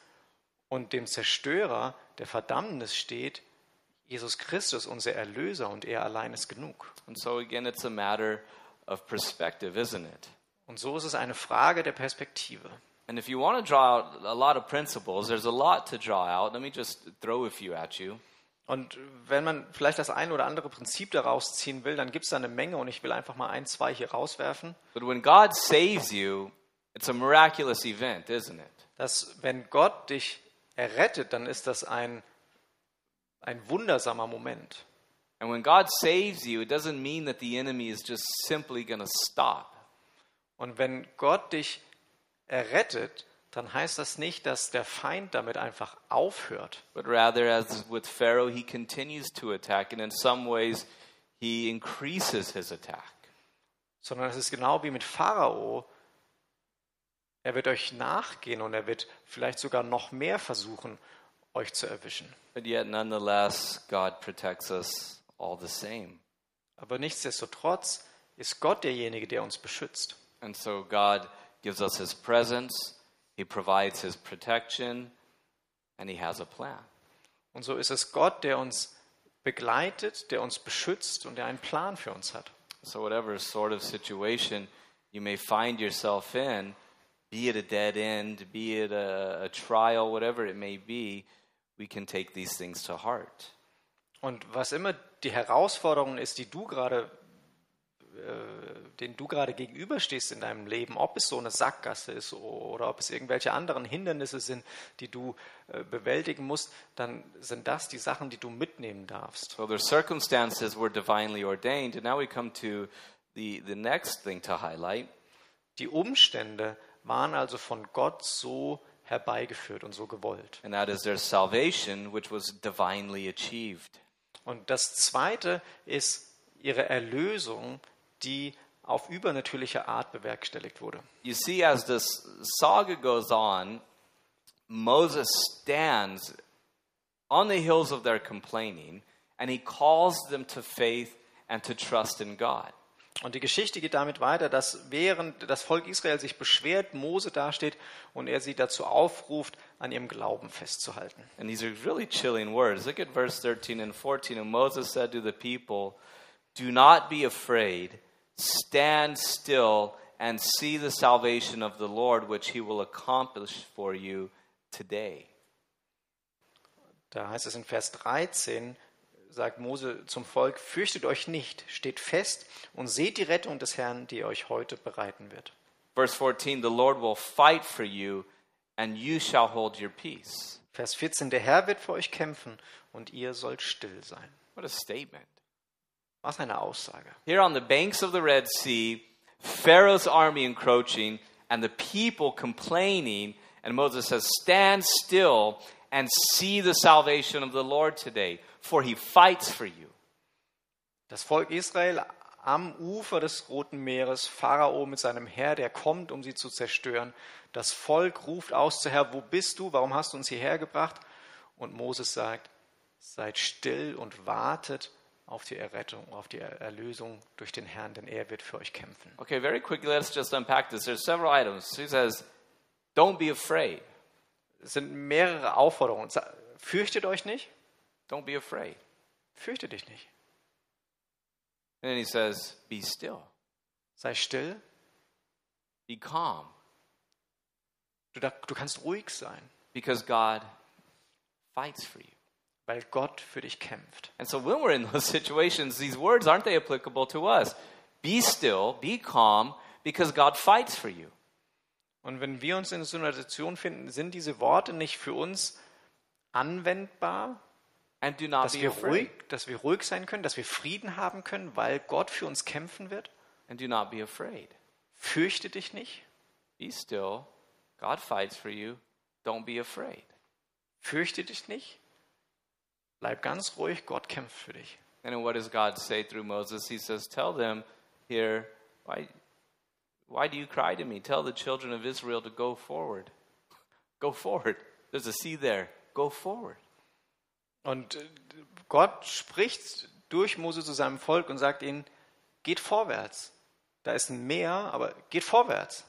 und dem Zerstörer der Verdammnis steht, Jesus Christus, unser Erlöser, und er allein ist genug. And so, again, it's a matter of perspective, isn't it? Und so ist es eine Frage der Perspektive. And if you want to draw out a lot of principles, there's a lot to draw out. Let me just throw a few at you. Und wenn man vielleicht das ein oder andere Prinzip daraus ziehen will, dann gibt es da eine Menge und ich will einfach mal ein, zwei hier rauswerfen. But when God saves you, it's a miraculous event, isn't it? Dass wenn Gott dich errettet, dann ist das ein, ein wundersamer Moment. And when God saves you, it doesn't mean that the enemy is just simply going to stop. Und wenn Gott dich errettet, dann heißt das nicht, dass der Feind damit einfach aufhört, But rather, as with Pharaoh, he continues to attack, and in some ways, he increases his attack. sondern es ist genau wie mit Pharao. Er wird euch nachgehen und er wird vielleicht sogar noch mehr versuchen, euch zu erwischen. But yet, nonetheless, God protects us all the same. Aber nichtsdestotrotz ist Gott derjenige, der uns beschützt. And so, God gives us his presence, he provides his protection, and he has a plan. Und so ist es Gott, der uns begleitet, der uns beschützt und der einen Plan für uns hat. So, whatever sort of situation you may find yourself in, be it a dead end, be it a, a trial, whatever it may be, we can take these things to heart. Und was immer die Herausforderung ist, die du gerade, denen du gerade gegenüberstehst in deinem Leben, ob es so eine Sackgasse ist oder ob es irgendwelche anderen Hindernisse sind, die du äh, bewältigen musst, dann sind das die Sachen, die du mitnehmen darfst. So, their circumstances were divinely ordained. And now we come to the, the next thing to highlight. Die Umstände waren also von Gott so herbeigeführt und so gewollt. And that is their salvation, which was divinely achieved. Und das Zweite ist ihre Erlösung, die auf übernatürliche Art bewerkstelligt wurde. You see, as this saga goes on, Moses stands on the hills of their complaining and he calls them to faith and to trust in God. Und die Geschichte geht damit weiter, dass während das Volk Israel sich beschwert, Mose dasteht und er sie dazu aufruft, an ihrem Glauben festzuhalten. And these are really chilling words. Look at verse 13 and 14. And Moses said to the people, Do not be afraid, stand still and see the salvation of the Lord, which he will accomplish for you today. Da heißt es in Vers 13, sagt Mose zum Volk, fürchtet euch nicht, steht fest und seht die Rettung des Herrn, die er euch heute bereiten wird. Verse 14 The Lord will fight for you, and you shall hold your peace. Vers 14, der Herr wird für euch kämpfen und ihr sollt still sein. What a statement. Was eine Aussage. Here on the banks of the Red Sea, Pharaoh's army encroaching, and the people complaining, and Moses says, Stand still and see the salvation of the Lord today, for he fights for you. Das Volk Israel am Ufer des Roten Meeres, Pharao mit seinem Heer, der kommt, um sie zu zerstören. Das Volk ruft aus zu Herr, wo bist du? Warum hast du uns hierher gebracht? Und Moses sagt, seid still und wartet auf die Errettung, auf die Erlösung durch den Herrn, denn er wird für euch kämpfen. Okay, very quickly, let's just unpack this. There's several items. He says, Don't be afraid. Es sind mehrere Aufforderungen. Fürchtet euch nicht, Don't be afraid. fürchte dich nicht. And then he says, Be still, Sei still, be calm, du, du kannst ruhig sein, because God fights for you. Weil Gott für dich kämpft. And so when we're in those situations, these words aren't they applicable to us? Be still, be calm, because God fights for you. Und wenn wir uns in so einer Situation finden, sind diese Worte nicht für uns anwendbar, And do not dass be wir afraid. ruhig, dass wir ruhig sein können, dass wir Frieden haben können, weil Gott für uns kämpfen wird? And do not be afraid. Fürchte dich nicht, Be still. God fights for you. Don't be afraid. fürchte dich nicht. Bleib ganz ruhig, Gott kämpft für dich. And what does God say through Moses? He says, Tell them here, why, why do you cry to me? Tell the children of Israel to go forward. Go forward. There's a sea there. Go forward. Und äh, Gott spricht durch Mose zu seinem Volk und sagt ihnen, geht vorwärts. Da ist ein Meer, aber geht vorwärts.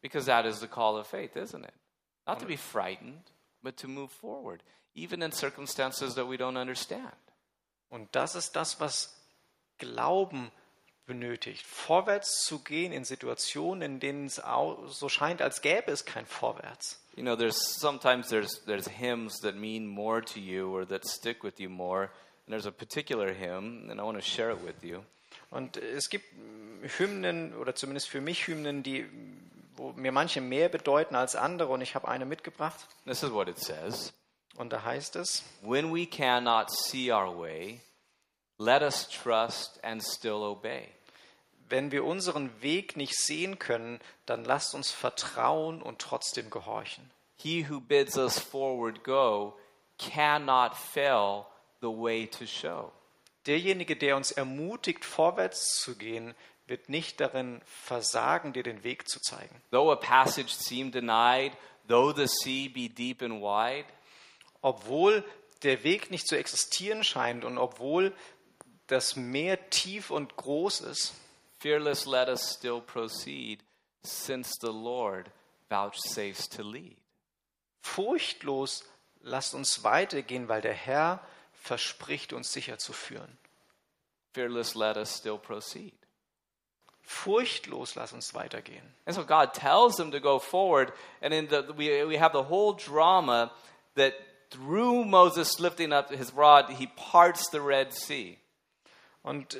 Because that is the call of faith, isn't it? Not to be frightened, but to move forward, even in circumstances that we don't understand. Und das ist das, was Glauben benötigt. Vorwärts zu gehen in Situationen, in denen es so scheint, als gäbe es kein Vorwärts. You know, there's sometimes there's there's hymns that mean more to you or that stick with you more. And there's a particular hymn, and I want to share it with you. Und es gibt Hymnen, oder zumindest für mich Hymnen, die, wo mir manche mehr bedeuten als andere. Und ich habe eine mitgebracht. This is what it says. Und da heißt es, When we cannot see our way, let us trust and still obey. wenn wir unseren Weg nicht sehen können, dann lasst uns vertrauen und trotzdem gehorchen. He who bids us forward go cannot fail the way to show. Derjenige, der uns ermutigt, vorwärts zu gehen, wird nicht darin versagen, dir den Weg zu zeigen. Though a passage seem denied, though the sea be deep and wide, Obwohl der Weg nicht zu existieren scheint und obwohl das Meer tief und groß ist, fearless let us still proceed, since the Lord vouchsafes to lead. furchtlos lasst uns weitergehen, weil der Herr verspricht, uns sicher zu führen. Fearless let us still proceed. Furchtlos lasst uns weitergehen. And so God tells them to go forward, and in the, we, we have the whole drama that through Moses lifting up his rod, he parts the Red Sea. Und äh,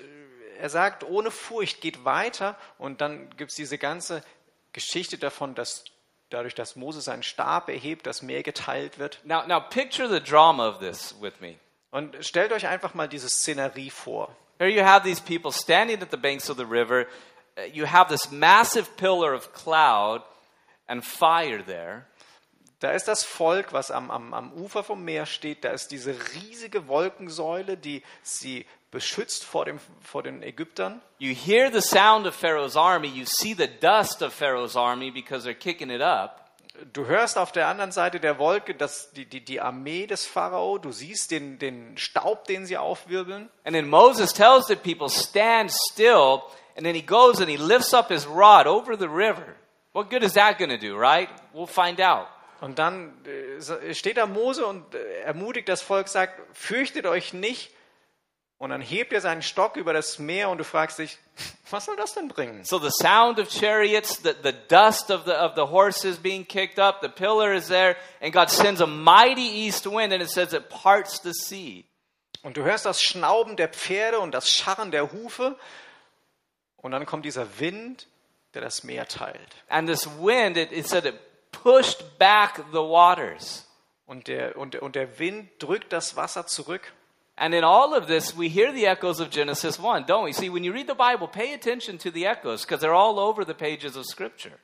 er sagt, ohne Furcht geht weiter. Und dann gibt es diese ganze Geschichte davon, dass dadurch, dass Mose seinen Stab erhebt, das Meer geteilt wird. Now, now picture the drama of this with me. Und stellt euch einfach mal diese Szenerie vor. Here you have these people standing at the banks of the river. Uh, You have this massive pillar of cloud and fire there. Da ist das Volk, was am, am, am Ufer vom Meer steht. Da ist diese riesige Wolkensäule, die sie beschützt vor, dem, vor den Ägyptern. You hear the sound of Pharaoh's army. You see the dust of Pharaoh's army because they're kicking it up. du hörst auf der anderen Seite der Wolke dass die, die, die Armee des Pharao, du siehst den, den Staub, den sie aufwirbeln. And then Moses tells the people, stand still. And then he goes and he lifts up his rod over the river. What good is that going to do, right? We'll find out. Und dann äh, steht da Mose und äh, ermutigt das Volk, sagt, fürchtet euch nicht. Und dann hebt er seinen Stock über das Meer und du fragst dich, was soll das denn bringen? So the sound of chariots, the, the dust of the, of the horses being kicked up, the pillar is there, and God sends a mighty east wind, and it says it parts the sea. Und du hörst das Schnauben der Pferde und das Scharren der Hufe. Und dann kommt dieser Wind, der das Meer teilt. And this wind, it, it said it pushed back the waters. Und der, und, und der Wind drückt das Wasser zurück. And in all of this, we hear the echoes of Genesis 1, don't we? See, when you read the Bible, pay attention to the echoes because they're all over the pages of Scripture.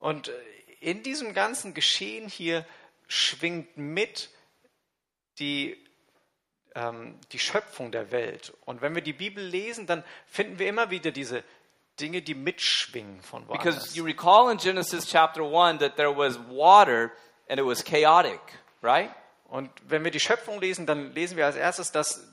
Und äh, in diesem ganzen Geschehen hier schwingt mit die, ähm, die Schöpfung der Welt. Und wenn wir die Bibel lesen, dann finden wir immer wieder diese Dinge, die mitschwingen von Because woanders. you recall in Genesis chapter 1 that there was water and it was chaotic, right? Und wenn wir die Schöpfung lesen, dann lesen wir als erstes, dass,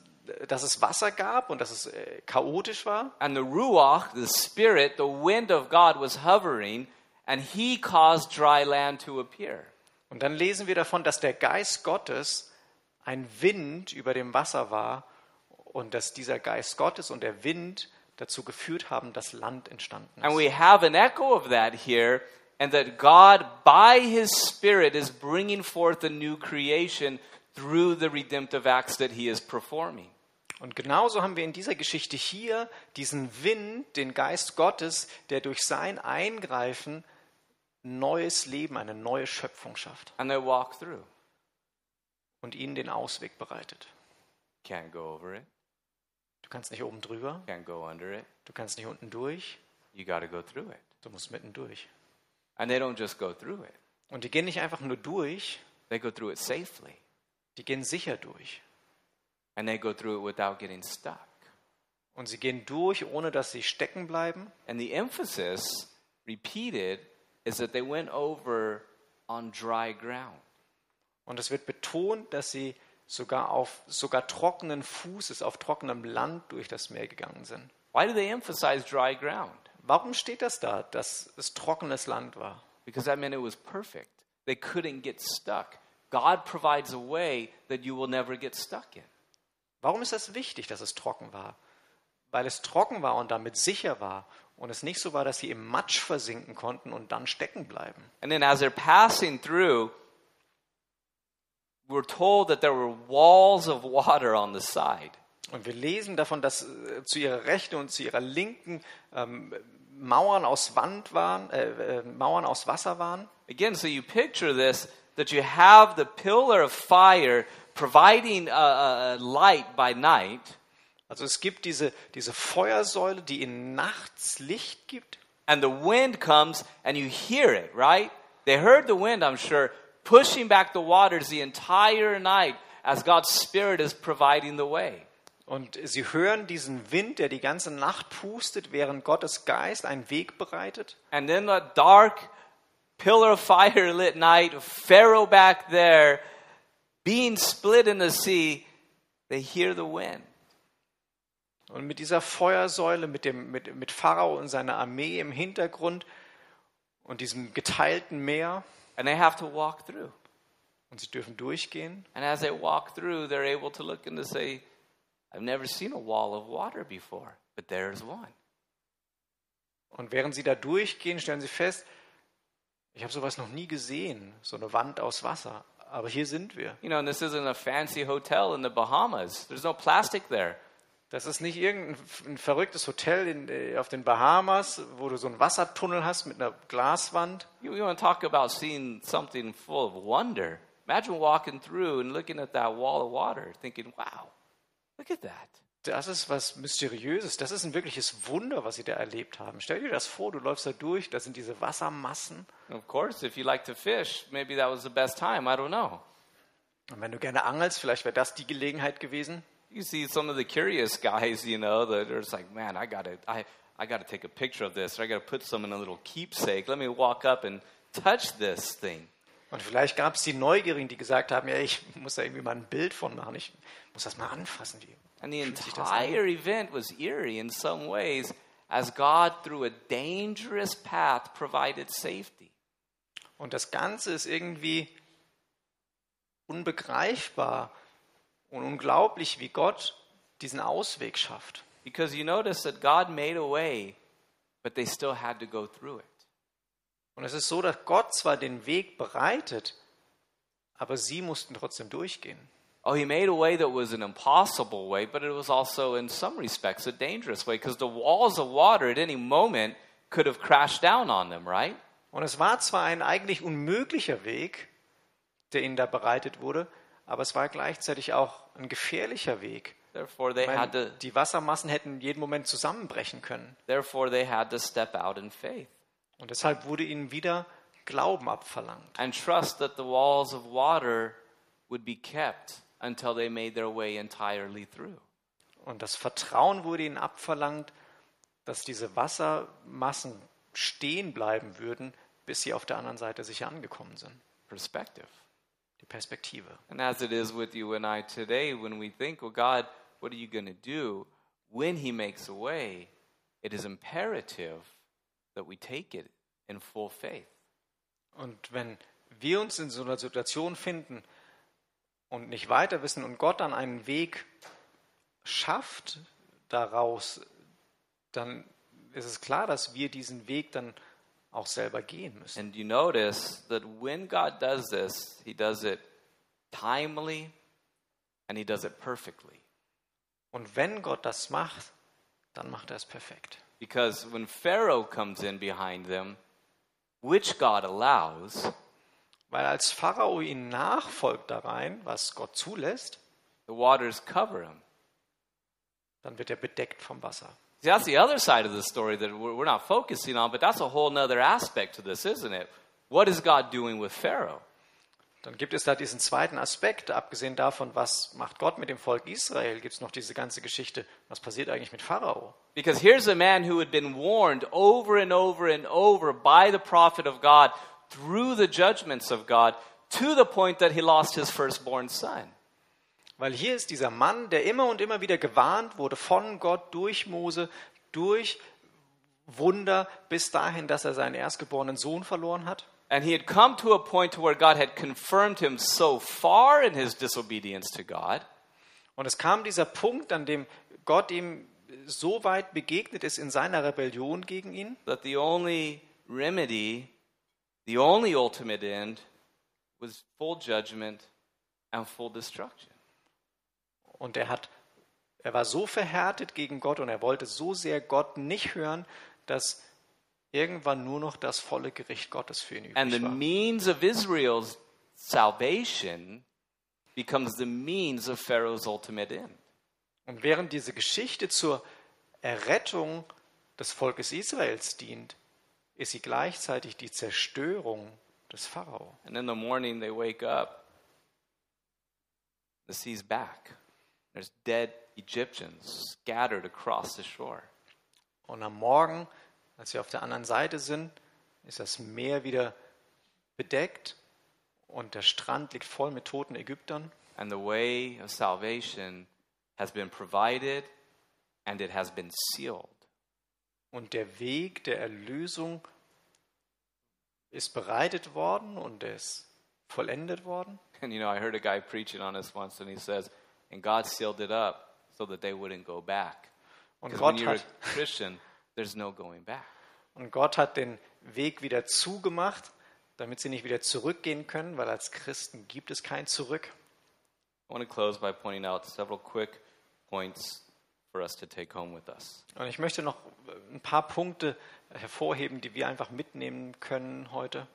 dass es Wasser gab und dass es äh, chaotisch war. And the Ruach, the Spirit, the wind of God was hovering, and He caused dry land to appear. Und dann lesen wir davon, dass der Geist Gottes ein Wind über dem Wasser war und dass dieser Geist Gottes und der Wind dazu geführt haben, dass Land entstanden And ist. we have an echo of that here, and that God, by His Spirit, is bringing forth a new creation through the redemptive acts that He is performing. Und genauso haben wir in dieser Geschichte hier diesen Wind, den Geist Gottes, der durch sein Eingreifen neues Leben, eine neue Schöpfung schafft And they walk through. und ihnen den Ausweg bereitet. Can't go over it, kannst nicht oben drüber, can't go under it. du kannst nicht unten durch, You got to go through it. du musst mitten durch. And they don't just go through it, Und die gehen nicht einfach nur durch, they go through it safely. die gehen sicher durch. And they go through it without getting stuck. Und sie gehen durch, ohne dass sie stecken bleiben. And the emphasis, repeated, is that they went over on dry ground. Und es wird betont, dass sie sogar auf sogar trockenen Fußes, auf trockenem Land durch das Meer gegangen sind. Why do they emphasize dry ground? Warum steht das da, dass es trockenes Land war? Because that meant it was perfect. They couldn't get stuck. God provides a way that you will never get stuck in. Warum ist das wichtig, dass es trocken war? Weil es trocken war und damit sicher war und es nicht so war, dass sie im Matsch versinken konnten und dann stecken bleiben. And then as they're passing through, we're told that there were walls of water on the side. Und wir lesen davon, dass äh, zu ihrer rechten und zu ihrer linken ähm, Mauern aus Wand waren, äh, äh, Mauern aus Wasser waren. Again, so you picture this that you have the pillar of fire providing a, a light by night, Also es gibt diese, diese Feuersäule, die ihnen nachts Licht gibt. and the wind comes and you hear it, right? They heard the wind, I'm sure, pushing back the waters the entire night as God's Spirit is providing the way. Und sie hören diesen Wind, der die ganze Nacht pustet, während Gottes Geist einen Weg bereitet. And then the dark pillar of fire lit night, Pharaoh back there, being split in the sea, they hear the wind. Und mit dieser Feuersäule, mit, dem, mit, mit Pharao und seiner Armee im Hintergrund und diesem geteilten Meer. And they have to walk through. Und sie dürfen durchgehen. And as they walk through, they're able to look and to say, I've never seen a wall of water before, but there's one. Und während sie da durchgehen, stellen sie fest, ich habe sowas noch nie gesehen, so eine Wand aus Wasser. Aber hier sind wir. You know, and this isn't a fancy hotel in the Bahamas. There's no plastic there. Das ist nicht irgendein ein verrücktes Hotel in, äh, auf den Bahamas, wo du so einen Wassertunnel hast mit einer Glaswand. You, want to talk about seeing something full of wonder. Imagine walking through and looking at that wall of water, thinking, wow, look at that. Das ist was Mysteriöses. Das ist ein wirkliches Wunder, was sie da erlebt haben. Stell dir das vor, du läufst da durch, da sind diese Wassermassen. Of course, if you like to fish, maybe that was the best time. I don't know. Und wenn du gerne angelst, vielleicht wäre das die Gelegenheit gewesen. You see some of the curious guys, you know, that are just like, man, I gotta, I, I gotta take a picture of this. Or I gotta put some in a little keepsake. Let me walk up and touch this thing. Und vielleicht gab es die Neugierigen, die gesagt haben, ja, ich muss da irgendwie mal ein Bild von machen, ich muss das mal anfassen. Wie And the fühlt sich das an? entire event was eerie in some ways as God, through a dangerous path, provided safety. Und das Ganze ist irgendwie unbegreifbar und unglaublich, wie Gott diesen Ausweg schafft. Because you notice that God made a way, but they still had to go through it. Und es ist so, dass Gott zwar den Weg bereitet, aber sie mussten trotzdem durchgehen. Oh, he made a way that was an impossible way, but it was also, in some respects, a dangerous way because the walls of water at any moment could have crashed down on them, right? Und es war zwar ein eigentlich unmöglicher Weg, der ihnen da bereitet wurde, aber es war gleichzeitig auch ein gefährlicher Weg. Therefore, they Ich meine, had to. die Wassermassen hätten jeden Moment zusammenbrechen können. Therefore, they had to step out in faith Und deshalb wurde ihnen wieder Glauben abverlangt. and trust that the walls of water would be kept until they made their way entirely through. Und das Vertrauen wurde ihnen abverlangt, dass diese Wassermassen stehen bleiben würden, bis sie auf der anderen Seite sicher angekommen sind. Perspective. Die Perspektive. And as it is with you and I today, when we think, well, God, what are you going to do? When He makes a way, it is imperative that we take it in full faith. Und wenn wir uns in so einer Situation finden und nicht weiter wissen und Gott dann einen Weg schafft daraus, dann ist es klar, dass wir diesen Weg dann auch selber gehen müssen. And you notice that when God does this, He does it timely and He does it perfectly. Und wenn Gott das macht, dann macht er es perfekt. Because when Pharaoh comes in behind them, which God allows, Weil als Pharao ihnen nachfolgt da rein, was Gott zulässt, the waters cover him. dann wird er bedeckt vom Wasser. See, that's the other side of the story that we're not focusing on, but that's a whole other aspect to this, isn't it? What is God doing with Pharaoh? Dann gibt es da diesen zweiten Aspekt, abgesehen davon, was macht Gott mit dem Volk Israel, gibt es noch diese ganze Geschichte, was passiert eigentlich mit Pharao? Because here's a man who had been warned over and over and over by the prophet of God through the judgments of God to the point that he lost his firstborn son. Weil hier ist dieser Mann, der immer und immer wieder gewarnt wurde von Gott durch Mose, durch Wunder, bis dahin, dass er seinen erstgeborenen Sohn verloren hat. And he had come to a point where God had confirmed him so far in his disobedience to God Und es kam dieser Punkt, an dem Gott ihm so weit begegnet ist in seiner Rebellion gegen ihn, that the only remedy, the only ultimate end, was full judgment and full destruction. Und er hat, er war so verhärtet gegen Gott und er wollte so sehr Gott nicht hören, dass irgendwann nur noch das volle Gericht Gottes für ihn And the übrig war. means of Israel's salvation becomes the means of Pharaoh's ultimate end. Und während diese Geschichte zur Errettung des Volkes Israels dient, ist sie gleichzeitig die Zerstörung des Pharao. And in the morning they wake up, the sea's back. There's dead Egyptians scattered across the shore. Und am Morgen, als wir auf der anderen Seite sind, ist das Meer wieder bedeckt und der Strand liegt voll mit toten Ägyptern. And the way of salvation has been provided and it has been sealed. Und der Weg der Erlösung ist bereitet worden und er ist vollendet worden. And you know, I heard a guy preaching on this once, and he says, and God sealed it up so that they wouldn't go back. Und Gott, you're hat, a Christian, there's no going back. und Gott hat den Weg wieder zugemacht, damit sie nicht wieder zurückgehen können, weil als Christen gibt es kein Zurück. I want to close by pointing out several quick points for us to take home with us. Und ich möchte noch ein paar Punkte hervorheben, die wir einfach mitnehmen können heute.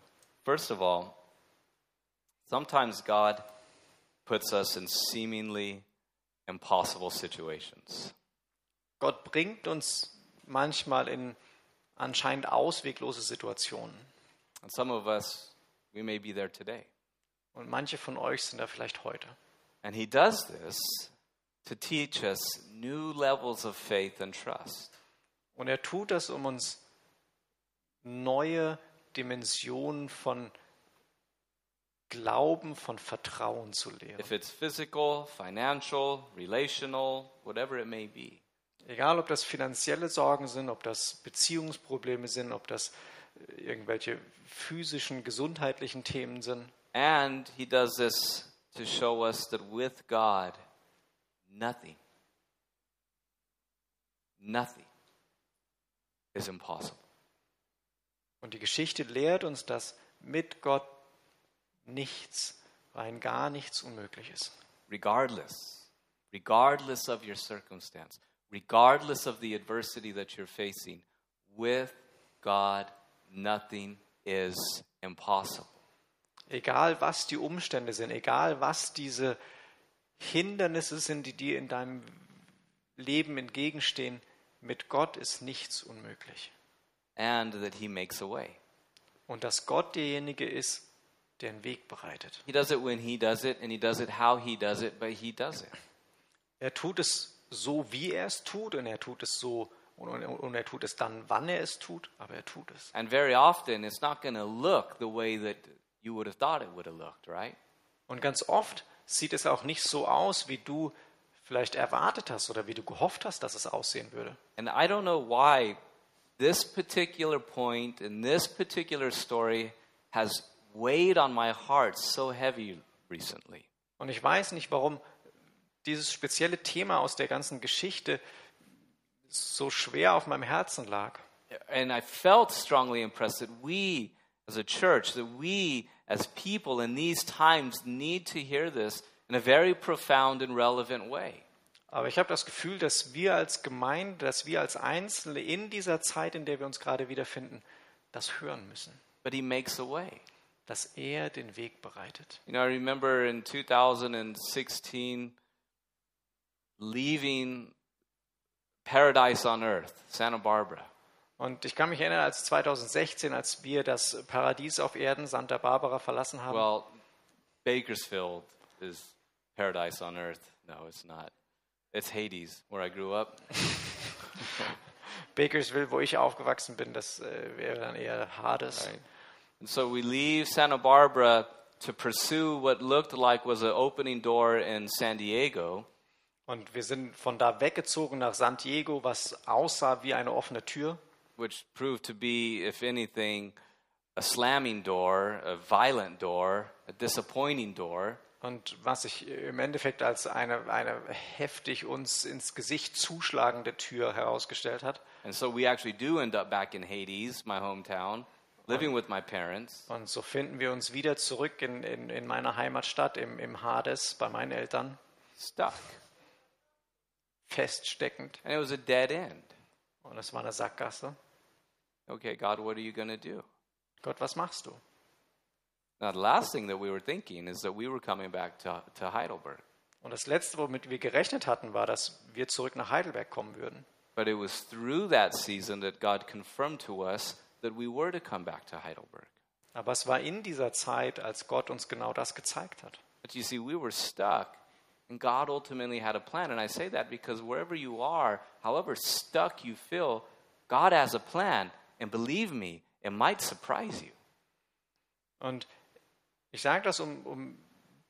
First of all, sometimes God puts us in seemingly impossible situations. Gott bringt uns manchmal in anscheinend ausweglose Situationen. And some of us, we may be there today. Und manche von euch sind da vielleicht heute. And He does this to teach us new levels of faith and trust. Und er tut das, um uns neue Dimensionen von Glauben von Vertrauen zu lehren. If it's physical, financial, relational, whatever it may be. Egal, ob das finanzielle Sorgen sind, ob das Beziehungsprobleme sind, ob das äh, irgendwelche physischen, gesundheitlichen Themen sind. And he does this to show us that with God, nothing, nothing is impossible. Und die Geschichte lehrt uns, dass mit Gott nichts, rein gar nichts unmöglich ist. Regardless, regardless of your circumstance, regardless of the adversity that you're facing, with God, nothing is impossible. Egal was die Umstände sind, egal was diese Hindernisse sind, die dir in deinem Leben entgegenstehen, mit Gott ist nichts unmöglich. And that he makes a way. Und dass Gott derjenige ist, der einen Weg bereitet. He does it when he does it, and he does it how he does it, but he does it. Er tut es so, wie er es tut, und er tut es so, und, und er tut es dann, wann er es tut, aber er tut es. And very often, it's not going to look the way that you would have thought it would have looked, right? Und ganz oft sieht es auch nicht so aus, wie du vielleicht erwartet hast oder wie du gehofft hast, dass es aussehen würde. And I don't know why this particular point in this particular story has weighed on my heart so heavy recently. Und ich weiß nicht, warum dieses spezielle Thema aus der ganzen Geschichte so schwer auf meinem Herzen lag. And I felt strongly impressed that we, as a church, that we, as people in these times, need to hear this in a very profound and relevant way. Aber ich habe das Gefühl, dass wir als Gemeinde, dass wir als Einzelne in dieser Zeit, in der wir uns gerade wiederfinden, das hören müssen. But He makes a way. Dass er den Weg bereitet. You know, I remember in 2016 leaving Paradise on Earth, Santa Barbara. Und ich kann mich erinnern, als 2016, als wir das Paradies auf Erden, Santa Barbara, verlassen haben. Well, Bakersfield is paradise on earth. No, it's not. It's Hades, where I grew up. Bakersville, wo ich aufgewachsen bin, das äh, wäre dann eher Hades. Right. And so we leave Santa Barbara to pursue what looked like was an opening door in San Diego. Und wir sind von da weggezogen nach San Diego, was aussah wie eine offene Tür. which proved to be, if anything, a slamming door, a violent door, a disappointing door. Und was sich im Endeffekt als eine, eine heftig uns ins Gesicht zuschlagende Tür herausgestellt hat. And so we actually do end up back in Hades, my hometown, living with my parents. Und so finden wir uns wieder zurück in, in, in meiner Heimatstadt, im, im Hades, bei meinen Eltern, Stuck. feststeckend. And it was a dead end. Und es war eine Sackgasse. Okay, God, what are you going to do? Gott, was machst du? Now, the last thing that we were thinking is that we were coming back to, to Heidelberg. Und das Letzte, womit wir gerechnet hatten, war, dass wir zurück nach Heidelberg kommen würden. But it was through that season that God confirmed to us that we were to come back to Heidelberg. Aber es war in dieser Zeit, als Gott uns genau das gezeigt hat. But you see, we were stuck, and God ultimately had a plan. And I say that because wherever you are, however stuck you feel, God has a plan. And believe me, it might surprise you. Und ich sage das, um, um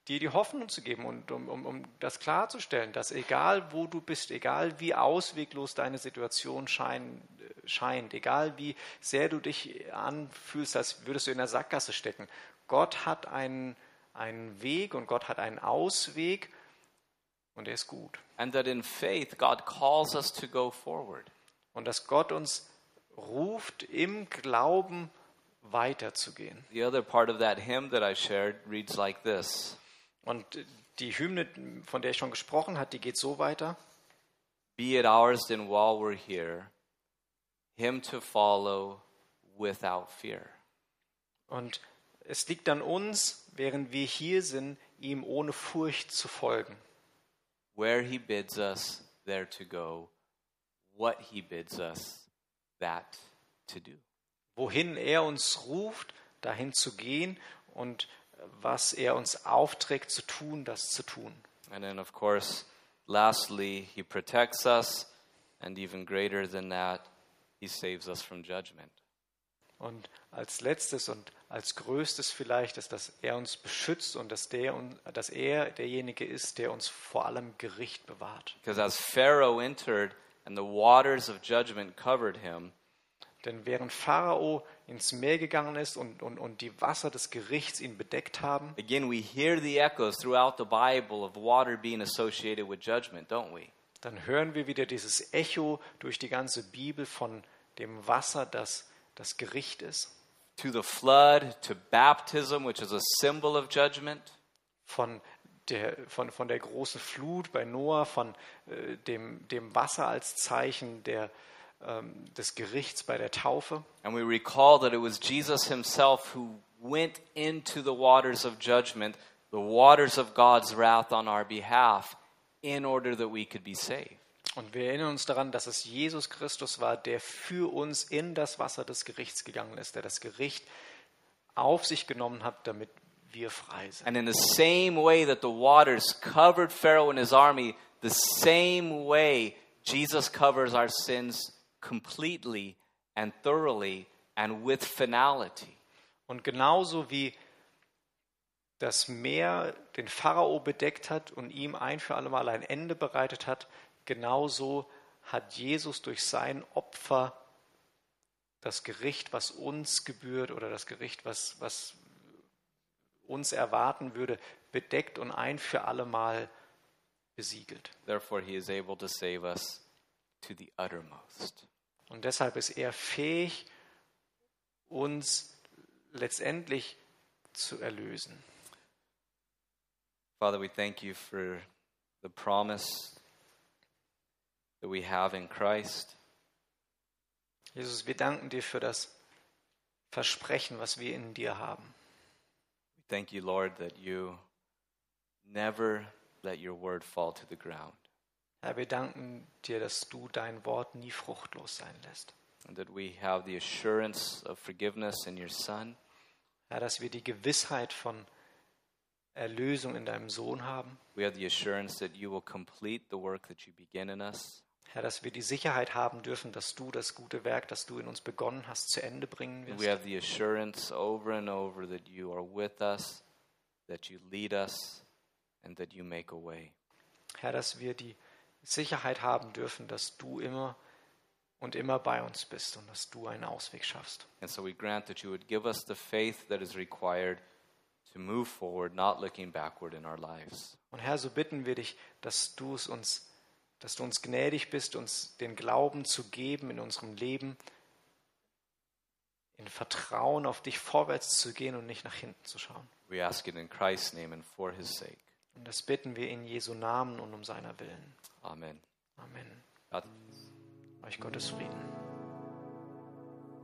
dir die Hoffnung zu geben und um, um, um das klarzustellen, dass egal wo du bist, egal wie ausweglos deine Situation schein, scheint, egal wie sehr du dich anfühlst, als würdest du in der Sackgasse stecken, Gott hat einen, einen Weg und Gott hat einen Ausweg und er ist gut. And that in faith, God calls us to go forward. Und dass Gott uns ruft, im Glauben weiterzugehen. The other part of that hymn that I shared reads like this Und die Hymne, von der ich schon gesprochen habe, die geht so weiter. Be it ours then while we're here, Him to follow without fear. Und es liegt an uns, während wir hier sind, ihm ohne Furcht zu folgen. Where He bids us, there to go. What He bids us, that to do. Wohin er uns ruft, dahin zu gehen und was er uns aufträgt zu tun, das zu tun. And then, of course, lastly, He protects us, and even greater than that, He saves us from judgment. Und als letztes und als größtes vielleicht ist, dass er uns beschützt und dass, der, und- dass er derjenige ist, der uns vor allem Gericht bewahrt. Because as Pharaoh entered and the waters of judgment covered him, Denn während Pharao ins Meer gegangen ist und, und, und die Wasser des Gerichts ihn bedeckt haben, again, we hear the echoes throughout the Bible of water being associated with judgment, don't we? dann hören wir wieder dieses Echo durch die ganze Bibel von dem Wasser, das das Gericht ist, To the flood, to baptism, which is a symbol of judgment, von der, von, von der großen Flut bei Noah, von äh, dem, dem Wasser als Zeichen der, des Gerichts bei der Taufe. And we recall that it was Jesus himself who went into the waters of judgment, the waters of God's wrath on our behalf, in order that we could be saved. Und wir erinnern uns daran, dass es Jesus Christus war, der für uns in das Wasser des Gerichts gegangen ist, der das Gericht auf sich genommen hat, damit wir frei sind. And in the same way that the waters covered Pharaoh and his army, the same way Jesus covers our sins completely and thoroughly and with finality. Und genauso wie das Meer den Pharao bedeckt hat und ihm ein für alle Mal ein Ende bereitet hat, genauso hat Jesus durch sein Opfer das Gericht, was uns gebührt oder das Gericht, was, was uns erwarten würde, bedeckt und ein für alle Mal besiegelt. Therefore, he is able to save us to the uttermost. Und deshalb ist er fähig, uns letztendlich zu erlösen. Father, we thank you for the promise that we have in Christ. Jesus, wir danken dir für das Versprechen, was wir in dir haben. We thank you, Lord, that you never let your word fall to the ground Herr, wir danken dir, dass du dein Wort nie fruchtlos sein lässt. and that we have the assurance of forgiveness in your Son. Herr, dass wir die Gewissheit von Erlösung in deinem Sohn haben. We have the assurance that you will complete the work that you begin in us. Herr, dass wir die Sicherheit haben dürfen, dass du das gute Werk, das du in uns begonnen hast, zu Ende bringen We wirst. have the assurance over and over that you are with us, that you lead us, and that you make a way. Herr, dass wir die Sicherheit haben dürfen, dass du immer und immer bei uns bist und dass du einen Ausweg schaffst. And so we grant that you would give us the faith that is required to move forward, not looking backward in our lives. Und Herr, so bitten wir dich, dass du es uns, dass du uns gnädig bist, uns den Glauben zu geben in unserem Leben, in Vertrauen auf dich vorwärts zu gehen und nicht nach hinten zu schauen. We ask it in Christ's name and for his sake. Und das bitten wir in Jesu Namen und um seiner Willen. Amen. Amen. Euch Gottes Frieden.